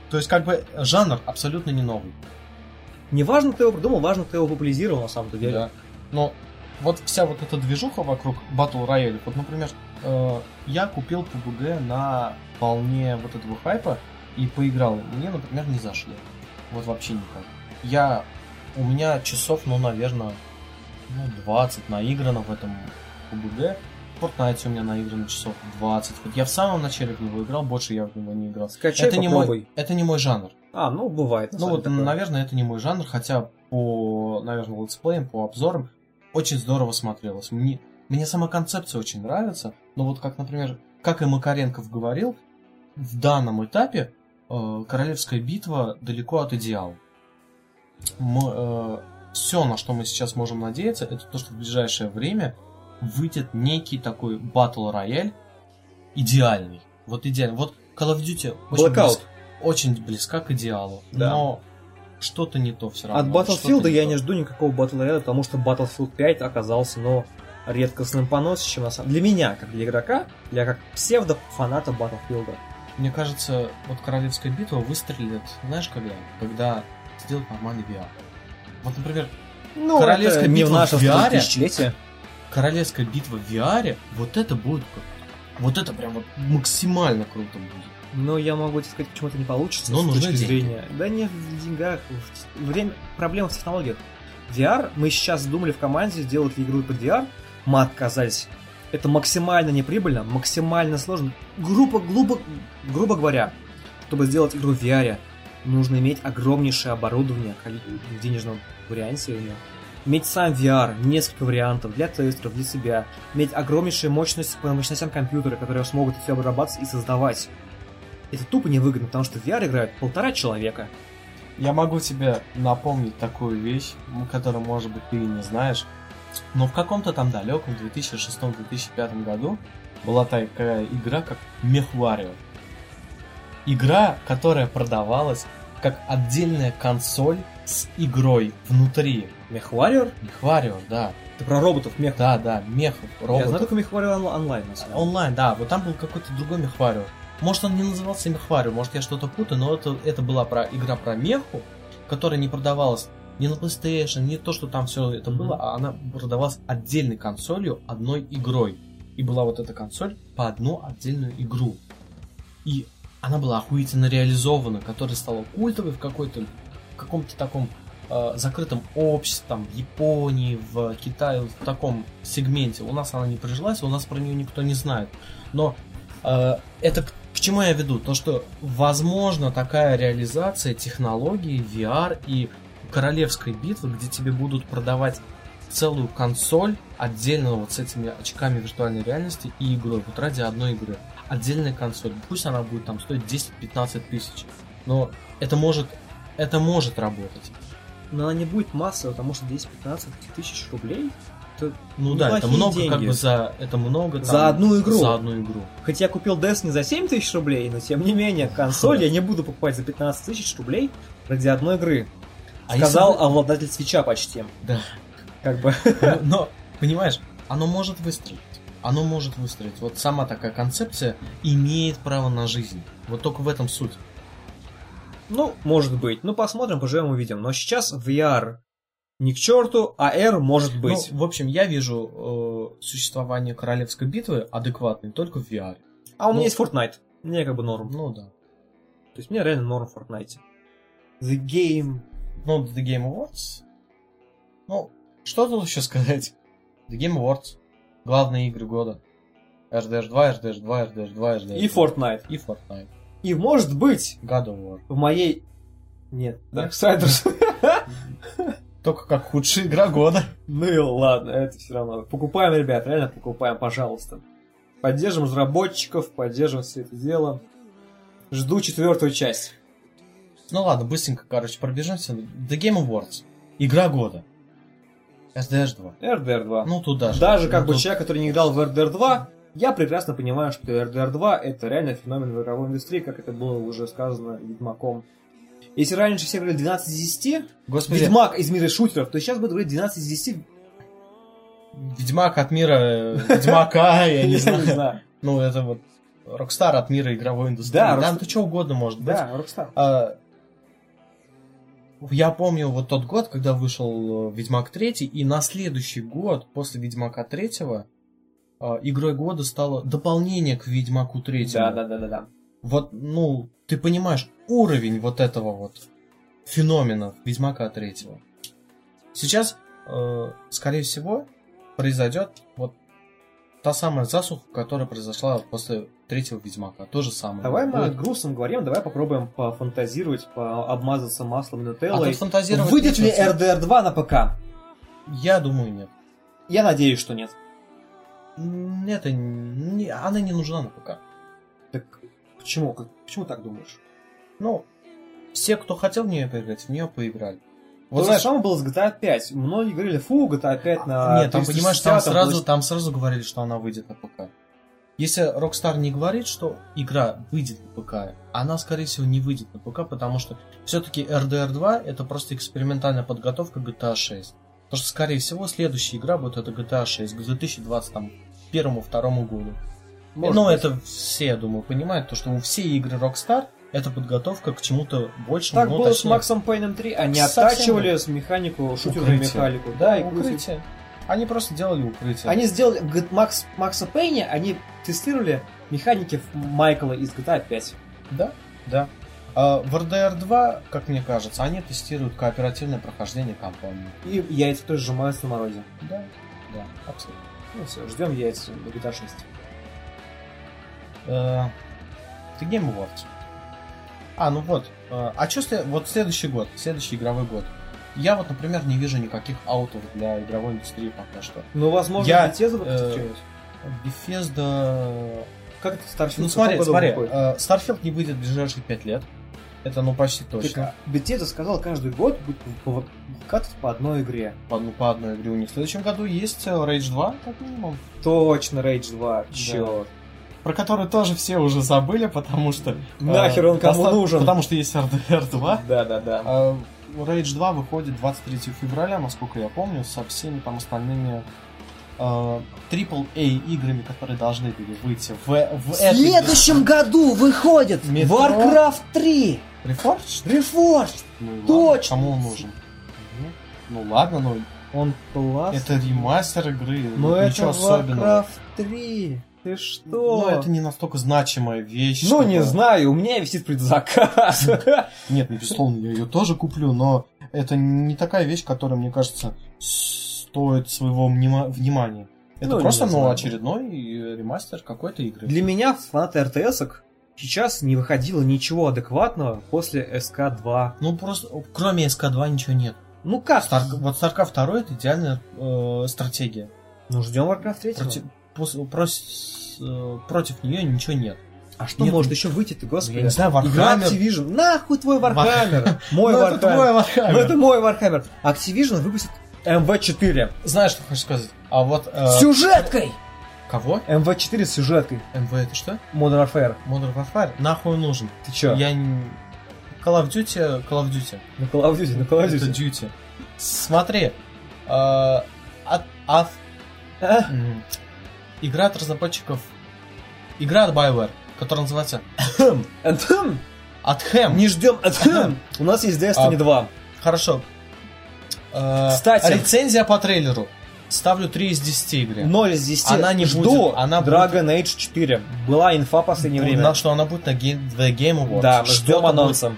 То есть, как бы, жанр абсолютно не новый. Не важно, кто его придумал, важно, кто его популяризировал на самом деле. Да. Но вот вся вот эта движуха вокруг Battle Royale, вот, например, э, я купил PUBG на волне вот этого хайпа и поиграл. Мне, например, не зашло. Вот вообще никак. Я... У меня часов, ну, наверное, ну, 20 наиграно в этом PUBG. В Fortnite у меня наиграно часов 20. Вот я в самом начале в него играл, больше я в него не играл. Скачай, это, не мой, попробуй. это не мой жанр. А, ну, бывает. Ну вот, такое. наверное, это не мой жанр, хотя по, наверное, летсплеям, по обзорам очень здорово смотрелось. Мне, мне сама концепция очень нравится, но вот как, например, как и Макаренков говорил, в данном этапе э, Королевская битва далеко от идеала. все, на что мы сейчас можем надеяться, это то, что в ближайшее время выйдет некий такой батл рояль идеальный. Вот идеальный. Вот Call of Duty очень близко, очень близка к идеалу, Да. но что-то не то все равно. От Battlefield я то. не жду никакого Battle Royale, потому что Battlefield 5 оказался, ну, редкостным поносищем на самом Для меня, как для игрока, для как псевдо-фаната Battlefield. Мне кажется, вот Королевская битва выстрелит, знаешь, когда? Когда сделают нормальный VR. Вот, например, Ну, Королевская это не в битва наше в VR? тысячелетие. Королевская битва в VR, вот это будет круто. Вот это прям вот максимально круто будет. Но я могу тебе сказать, почему это не получится Но с нужны точки деньги. зрения. Да не в деньгах. в- Время... Проблема в технологиях. VR, мы сейчас думали в команде сделать ли игру под VR, мы отказались. Это максимально неприбыльно, максимально сложно. Грубо, грубо, грубо говоря, чтобы сделать игру в VR, нужно иметь огромнейшее оборудование в денежном варианте. него. Иметь сам VR, несколько вариантов для тестеров, для себя. Иметь огромнейшую мощность по мощностям компьютера, которые смогут все обрабатывать и создавать. Это тупо невыгодно, потому что в VR играют полтора человека. Я могу тебе напомнить такую вещь, которую, может быть, ты и не знаешь. Но в каком-то там далеком 2006-2005 году была такая игра, как Мехварио. Игра, которая продавалась как отдельная консоль с игрой внутри. Мехвариор? Мехварио, да. Ты про роботов мех. Да, да, мехов, Я знаю роботов. только Мехвариор он- онлайн, на самом деле. Онлайн, да, вот там был какой-то другой Мехварио. Может, он не назывался Мехварио, может, я что-то путаю, но это, это была про, игра про меху, которая не продавалась ни на PlayStation, не то, что там все это Мгм. было, а она продавалась отдельной консолью, одной игрой. И была вот эта консоль по одну отдельную игру. И она была охуительно реализована, которая стала культовой в какой-то в каком-то таком э, закрытом обществе, там, в Японии, в Китае, в таком сегменте. У нас она не прижилась, у нас про нее никто не знает. Но э, это к, к чему я веду? То, что возможно такая реализация технологии VR и королевской битвы, где тебе будут продавать целую консоль отдельно вот с этими очками виртуальной реальности и игрой, вот ради одной игры. Отдельная консоль. Пусть она будет там стоить 10-15 тысяч. Но это может, это может работать. но она не будет массовой, потому что 10-15 тысяч рублей это Ну да, это много деньги. как бы за... Это много там, За одну игру. За одну игру. Хоть я купил Destiny за 7 тысяч рублей, но тем не менее, консоль я не буду покупать за 15 тысяч рублей ради одной игры. А Сказал если обладатель свеча почти. Да. Как бы. бы- Но, понимаешь, оно может выстрелить. Оно может выстрелить. Вот сама такая концепция имеет право на жизнь. Вот только в этом суть. Ну, может быть. Ну, посмотрим, поживем, увидим. Но сейчас VR не к черту, а R может быть. Ну, в общем, я вижу э, существование королевской битвы адекватной только в VR. а у меня ну- есть Fortnite. Мне как бы норм. Ну да. То есть мне реально норм в Fortnite. The Game. Ну, The Game Awards. Ну, что тут еще сказать? The Game Awards. Главные игры года. RDR 2, RDR 2, RDR 2, RDR 2. И Fortnite. И Fortnite. И может быть, God of War. в моей... Нет? Darksiders. Только как худшая игра года. Ну и ладно, это все равно. Покупаем, ребят, реально покупаем, пожалуйста. Поддержим разработчиков, поддержим все это дело. Жду четвертую часть. Ну ладно, быстренько, короче, пробежимся. The Game Awards. Игра года. SDH 2. RDR 2. Ну, туда же. Даже как Ну, бы тут- человек, который не играл в RDR 2, я прекрасно понимаю, что RDR 2 это реально феномен в игровой индустрии, как это было уже сказано Ведьмаком. Если раньше все говорили 12 из 10, Господи, Ведьмак из мира шутеров, то сейчас будут говорить 12 из 10. Ведьмак от мира э, Ведьмака, я не знаю. Ну, это вот Rockstar от мира игровой индустрии. Да, Там Rockstar- то что угодно может быть. Да, Rockstar. Я помню вот тот год, когда вышел э, Ведьмак 3, и на следующий год, после Ведьмака 3, игрой года стало дополнение к Ведьмаку 3. Да, да, да, да, да. Вот, ну, ты понимаешь, уровень вот этого вот феномена Ведьмака 3. Сейчас, э, скорее всего, произойдет вот та самая засуха, которая произошла после третьего Ведьмака. То же самое. Давай мы Будет. о грустном говорим, давай попробуем пофантазировать, пообмазаться маслом и А нутеллой. тут фантазировать Выйдет ли. RDR 2 на ПК? Я думаю, нет. Я надеюсь, что нет. Это не, она не нужна на ПК. Так почему? Как- Почему так думаешь? Ну, все, кто хотел в нее поиграть, в нее поиграли. Вот то же знаешь, самое было с GTA 5. Многие говорили, фу, GTA 5 на нет, там, понимаешь, там 360, сразу, там сразу говорили, что она выйдет на ПК. Если Rockstar не говорит, что игра выйдет на ПК, она, скорее всего, не выйдет на ПК, потому что все-таки RDR 2 это просто экспериментальная подготовка GTA 6. Потому что, скорее всего, следующая игра будет это GTA 6 к 2021-2022 году. Может ну, быть. это все, я думаю, понимают, то, что у все игры Rockstar это подготовка к чему-то большему. Так ну, было с точнее, Максом Пейном 3, они Совсем оттачивали с механику, шутерную механику. Да, и укрытие. Они просто делали укрытие. Они сделали Макс, Макса Пейня, они тестировали механики Майкла из GTA 5. Да, да. А в RDR 2, как мне кажется, они тестируют кооперативное прохождение кампании. И яйца тоже сжимаются на морозе. Да, да, абсолютно. Ну все, ждем яйца до GTA 6. Э, The Game Awards. А, ну вот. э, А что вот следующий год, следующий игровой год? Я вот, например, не вижу никаких аутов для игровой индустрии пока что. Ну, возможно, Я, Bethesda э. Bethesda... Как это Starfield? Ну смотри, смотри, э, Starfield не выйдет в ближайшие 5 лет. Это ну почти Так, точно. а Bethesda сказал, каждый год будет выкатывать по одной игре. По, ну, по одной игре у них. В следующем году есть э, Rage 2, как минимум. Точно, Rage 2, черт. Про который тоже все уже забыли, потому что... э, Нахер он кому нужен? Потому что есть RDR 2. Да-да-да. Rage 2 выходит 23 февраля, насколько я помню, со всеми там остальными э, AAA играми, которые должны были выйти в, в В этой- следующем году выходит Метро. Warcraft 3 Reforged? Reforged. Ну, ладно, Точно. Кому он нужен? Ну ладно, ну Он классный. это ремастер игры, Но это ничего особенного. Warcraft 3. Ты что? Ну, это не настолько значимая вещь. Ну, чтобы- не знаю, у меня висит предзаказ. Нет, ну, безусловно, я ее тоже куплю, но это не такая вещь, которая, мне кажется, стоит своего внима- внимания. Это Ну, просто, ну, очередной э, ремастер какой-то игры. Для меня, фаната РТСок, сейчас не выходило ничего адекватного после СК-2. Ну, просто, кроме СК-2 ничего нет. Ну как? Стар- вот StarCraft 2 это идеальная э, стратегия. Ну, ждем Warcraft 3. Проти- против нее ничего нет. А что Нет, может ну, еще выйти-то, господи? я не знаю, Игра Warhammer. Activision. Нахуй твой Warhammer. Мой Ну. Warhammer. Ну это мой Warhammer. Activision выпустит MV4. Знаешь, что хочу сказать? А вот... э, сюжеткой! Кого? MV4 с сюжеткой. МВ это что? Modern Warfare. Modern Warfare? Нахуй нужен. Ты чё? Я не... Call of Duty, Call of Duty. На Call of Duty, на Call of Это Duty. Duty. Смотри. э, от, от- игра от разработчиков... Игра от BioWare, которая называется Anthem. Athem. Не ждем Anthem. У нас есть Destiny А. 2. Хорошо. Э, Кстати. Рецензия по трейлеру. Ставлю 3 из 10 игре. 0 из 10. Она не Жду будет, она будет- Dragon Age 4. Была инфа в последнее время. На что она будет на Game, The Game Awards. Да, ждем будет. анонса.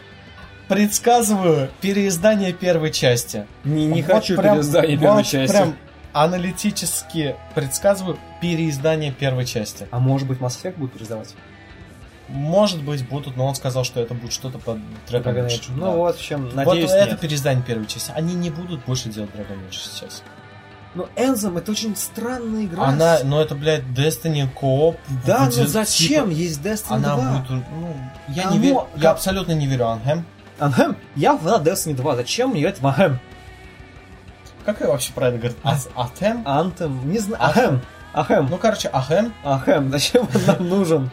Предсказываю переиздание первой части. Не, не Вот хочу прям- переиздания вот первой части. прям аналитически предсказываю переиздание первой части. А может быть Mass Effect будет переиздавать? Может быть, будут, но он сказал, что это будет что-то под Dragon Age. Ну Да. вот, в Вот надеюсь, это нет. переиздание первой части. Они не будут больше делать Dragon Age сейчас. Но Anthem это очень странная игра. Она, ну это, блядь, Destiny Coop. Да, будет, но зачем? типа, Есть Destiny Она 2. будет, ну, я Кому? не верю, я абсолютно не верю Анхем. Anthem? Я в Destiny 2. Зачем мне играть в Anthem? Как я вообще правильно говорю? Атем? Anthem? Не знаю. Ахем. Ахем. Ну, короче, Ахем, Ахем. Зачем он нам нужен?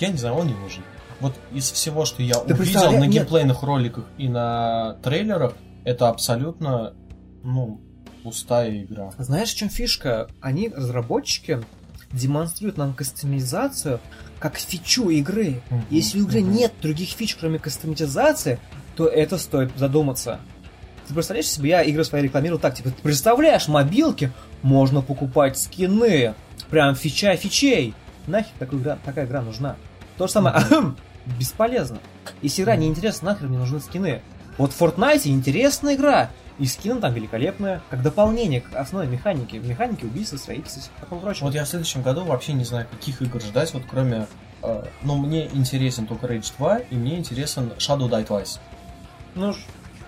я не знаю, он не нужен. Вот из всего, что я Ты увидел на нет. геймплейных роликах и на трейлерах, это абсолютно, ну, пустая игра. Знаешь, в чем фишка? Они, разработчики, демонстрируют нам кастомизацию как фичу игры. Мгм, Если у игры мгм. нет других фич, кроме кастомизации, то это стоит задуматься. Ты представляешь себе, я игры свои рекламирую так, типа, ты представляешь, мобилки можно покупать скины, прям фича фичей. Нахер такая игра, такая игра нужна? То же самое, ахм, бесполезно. Если игра неинтересна, нахер мне нужны скины. Вот в Fortnite интересная игра, и скины там великолепные, как дополнение к основной механике. Механике убийства, строительства и такого прочего. Вот я в следующем году вообще не знаю, каких игр ждать, вот кроме... э, ну, мне интересен только Rage 2, и мне интересен Shadow Die Twice. Ну,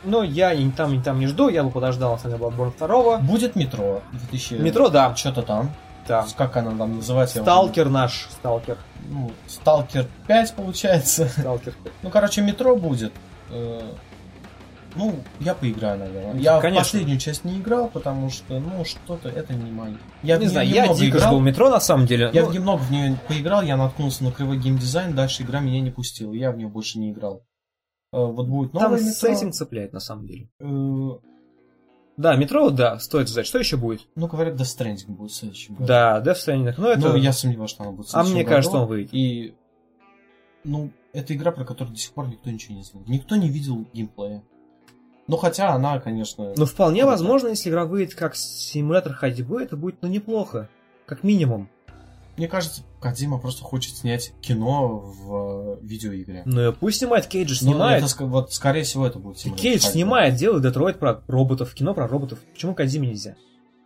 ну, я и там, и там не жду, я бы подождал, на самом деле, Bloodborne 2. Будет Метро 2000... Метро, да. Что-то там. Да. Как она там называется? Сталкер наш, сталкер. Ну, Сталкер 5, получается. Сталкер. Ну, короче, метро будет. Э, Ну, я поиграю, наверное. Я Конечно. в последнюю часть не играл, потому что, ну, что-то это не мое. Я не знаю, я дико играл. жду метро, на самом деле. Я Ну, немного в нее поиграл, я наткнулся на кривой геймдизайн, дальше игра меня не пустила, я в нее больше не играл. Э, Вот будет там новое с метро. этим цепляет, на самом деле. Э, Да, метро, да, стоит ждать. Что еще будет? Ну, говорят, Death Stranding будет в следующем году. Да, Death Stranding. Ну, это... Ну, я сомневаюсь, что она будет в А следующем мне году. кажется, он выйдет. И, ну, это игра, про которую до сих пор никто ничего не знал. Никто не видел геймплея. Ну, хотя она, конечно... Но вполне возможно, если игра выйдет как симулятор ходьбы, это будет, ну, неплохо. Как минимум. Мне кажется, Кадзима просто хочет снять кино в э, видеоигре. Ну, и пусть снимает, Кейдж Ну, снимает. это ск- вот, скорее всего, это будет симулятор Кейдж снимает, делает Детройт про роботов, кино про роботов. Почему Кадзиме нельзя?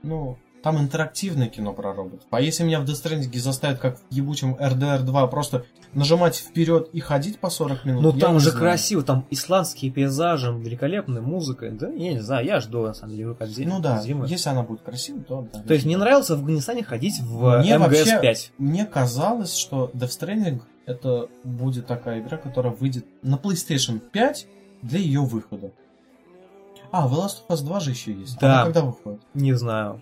Ну, там интерактивное кино про роботов. А если меня в Death Stranding заставят, как в ебучем RDR 2, просто нажимать вперед и ходить по 40 минут, Ну там не же знаю. красиво, там исландские пейзажи, великолепная музыка. Да, я не знаю, я жду на самом деле Кадзи- Ну да, Кадзимы. если она будет красивой, то да. То есть мне нравилось в Афганистане ходить в Мне вообще- МГС-5. Мне казалось, что Death Stranding это будет такая игра, которая выйдет на PlayStation 5 для ее выхода. А, The Last of Us 2 же еще есть. Да. Она когда выходит? Не знаю.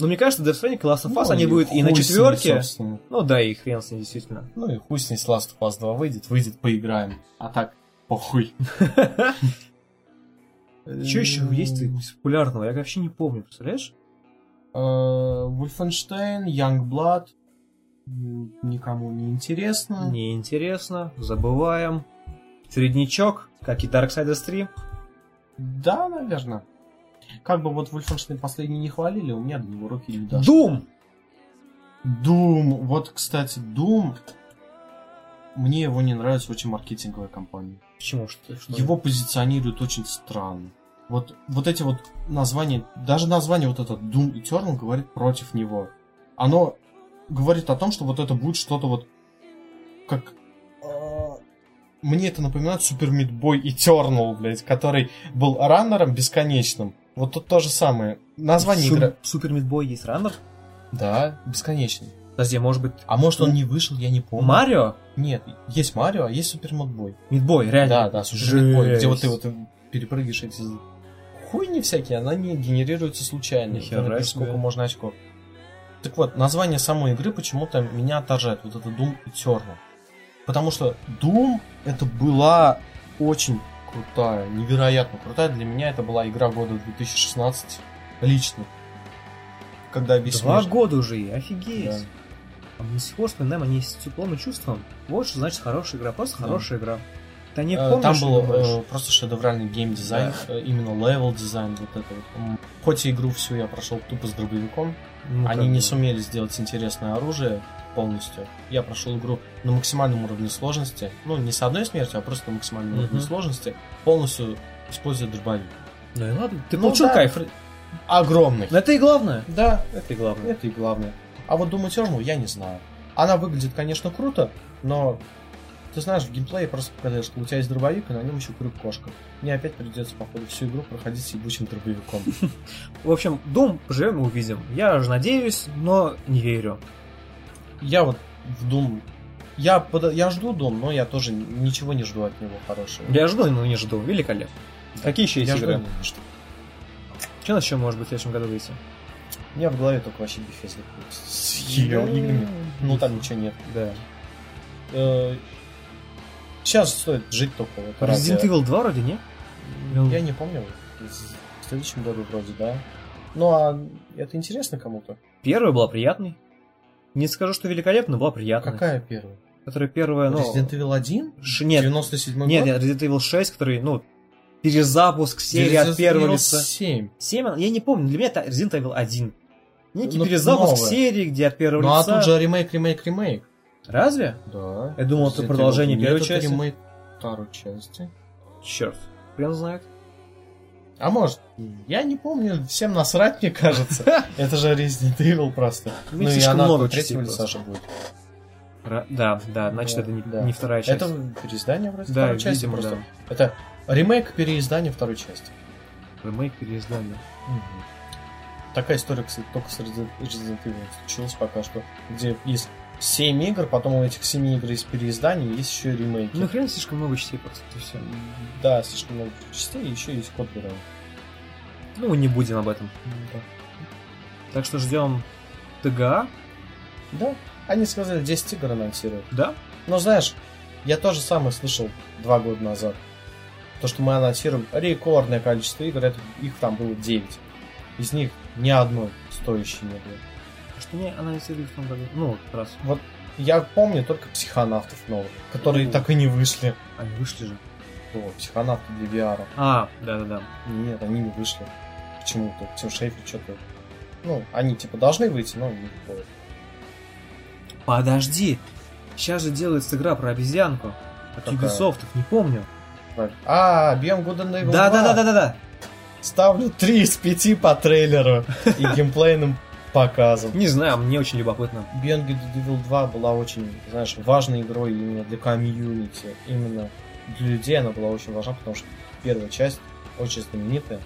Но мне кажется, Death Stranding и Last of Us, Ну, они будут и на четверке. собственно. Ну да, и хрен с ней, действительно. Ну и хуй с ней с Last of Us 2 выйдет, выйдет, поиграем. А так, похуй. Что еще есть из популярного? Я вообще не помню, представляешь? Э, Wolfenstein, Youngblood. Никому не интересно. Неинтересно, забываем. Среднячок, как и Darksiders 3. Да, наверное. Как бы вот Wolfenstein последний не хвалили, у меня до него руки не дошли. Doom! Doom. Вот, кстати, Doom. Мне его не нравится очень маркетинговая компания. Почему? Что, что? Его позиционируют очень странно. Вот, вот эти вот названия, даже название вот это Doom Eternal говорит против него. Оно говорит о том, что вот это будет что-то вот как... э, Мне это напоминает Meat Boy Eternal, блядь, который был раннером бесконечным. Вот тут то же самое. Название Су- игры... Супер Мидбой есть раннер? Да, бесконечный. Подожди, может быть... А может он не вышел, я не помню. Марио? Нет, есть Марио, а есть Супер Модбой. Мидбой, реально? Да, да, Супер Модбой, где вот ты вот перепрыгиваешь эти хуйни всякие, она не генерируется случайно. Нихера сколько можно очков. Так вот, название самой игры почему-то меня отражает. Вот это Doom Eternal. Потому что Doom это была очень крутая, невероятно крутая. Для меня это была игра года 2016 лично. Когда весь Два года уже, офигеть. Да. А мы до сих пор вспоминаем о ней с теплом и чувством. Вот что значит хорошая игра, просто Да. хорошая игра. Ты не Э, помнишь, Там был э, просто шедевральный геймдизайн, э, именно level design, вот это вот. Хоть и игру всю я прошел тупо с дробовиком, Ну, они не сумели сделать интересное оружие полностью. Я прошел игру на максимальном уровне сложности, ну не с одной смертью, а просто на максимальном Мгм. уровне сложности, полностью используя дробовик. Ну и ладно, ты Ну получил да. кайф. Огромный. Но это и главное. Да, Это и главное. это и главное. А вот Doom Eternal я не знаю. Она выглядит, конечно, круто, но ты знаешь, в геймплее просто показываешь, что у тебя есть дробовик, и на нем еще крюк кошка. Мне опять придется, походу, всю игру проходить с ебучим дробовиком. В общем, Дом поживем и увидим. Я же надеюсь, но не верю. Я вот в Doom... Я, под- я жду Doom, но я тоже ничего не жду от него хорошего. Я жду, но не жду. Великолепно. Какие еще есть Я жду, игры? но не жду. Что у нас еще может быть в следующем году выйти? У меня в голове только вообще Bethesda с ее играми. Ну там ничего нет. Да. Сейчас стоит жить только вот Resident Evil 2 вроде, не? Я не помню. В следующем году вроде, да. Ну а это интересно кому-то? Первая была приятной. Не скажу, что великолепно, была приятной. Какая первая? Которая первая, ну... Resident Evil 1? Ш- Нет, 97 год? нет, нет, Resident Evil 6, который, ну, перезапуск серии Resident от первого Evil лица. 7. 7, я не помню, для меня это Resident Evil 1. Некий Ну, перезапуск новое. серии, где от первого Ну а лица... тут же ремейк, ремейк, ремейк. Разве? Да. Я думал, это Resident продолжение Evil. первой Нет, это части. ремейк второй части. Черт, хрен знает. А может, я не помню, всем насрать, мне кажется. Это же Resident Evil просто. Ну, Ну и слишком она много третьего лица же будет. Да, да, значит, это не, вторая часть. Это переиздание вроде второй части просто. Это ремейк переиздания второй части. Ремейк переиздания. Такая история, кстати, только с Resident Evil случилась пока что, где есть 7 игр, потом у этих 7 игр есть переиздание, есть еще ремейки. Ну, хрен слишком много частей просто, это все. Да, слишком много частей, и еще есть код Героя. Ну, не будем об этом. Так что ждем ТГА, Да, они сказали 10 игр анонсируют. да? Но знаешь, я тоже самое слышал два года назад. То, что мы анонсируем рекордное количество игр, это, их там было 9. Из них ни одной стоящей не было. Что не анонсировали в том году? Ну, вот как раз. Вот я помню только психонавтов новых, которые Ну. так и не вышли. Они вышли же. О, психонавты для VR. А, да-да-да. Нет, они не вышли. Почему-то. Тим Шейфер что-то... Ну, они типа должны выйти, но не выходят. Подожди. Сейчас же делается игра про обезьянку. От Какая? Ubisoft, не помню. А, Beyond Good and Evil 2. Да-да-да-да-да. Ставлю 3 из 5 по трейлеру и геймплейным показам. Не знаю, мне очень любопытно. Beyond Good and Evil 2 была очень, знаешь, важной игрой именно для комьюнити. Именно для людей она была очень важна, потому что первая часть очень знаменитая,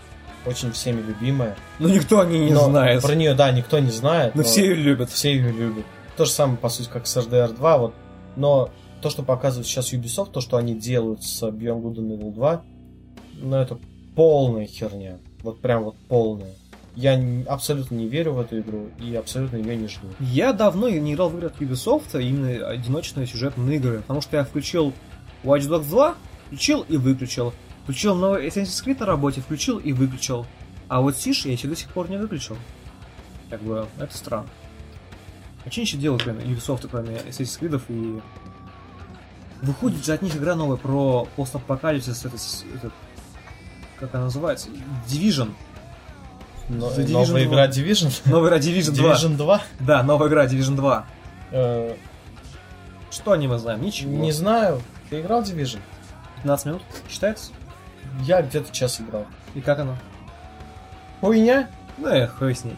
очень всеми любимая. Ну, никто о ней не Но знает. Про нее, да, никто не знает. Но все ее любят. все ее любят. То же самое, по сути, как с RDR 2, вот. Но то, что показывает сейчас Ubisoft, то, что они делают с Beyond Good and Evil 2, ну, это полная херня. Вот прям вот полная. Я абсолютно не верю в эту игру и абсолютно ее не жду. Я давно не играл в игры от Ubisoft, а именно одиночные сюжетные игры, потому что я включил Watch Dogs 2, включил и выключил. Включил новый Assassin's Creed на работе, включил и выключил. А вот Сиш я еще до сих пор не выключил. Как бы, это странно. А что еще делают, кроме Ubisoft, кроме Assassin's Creed и... Выходит же от них игра новая про постапокалипсис, это, с- это- как она называется? Division. Но- The Division новая 2. игра Division? Новая игра Division 2. Division 2? Да, новая игра Division 2. Э, Что о ней мы знаем? Ничего. не знаю. Ты играл в Division? 15 минут считается? Я где-то час играл. И как оно? Хуйня? Ну, эх, хуй с ней.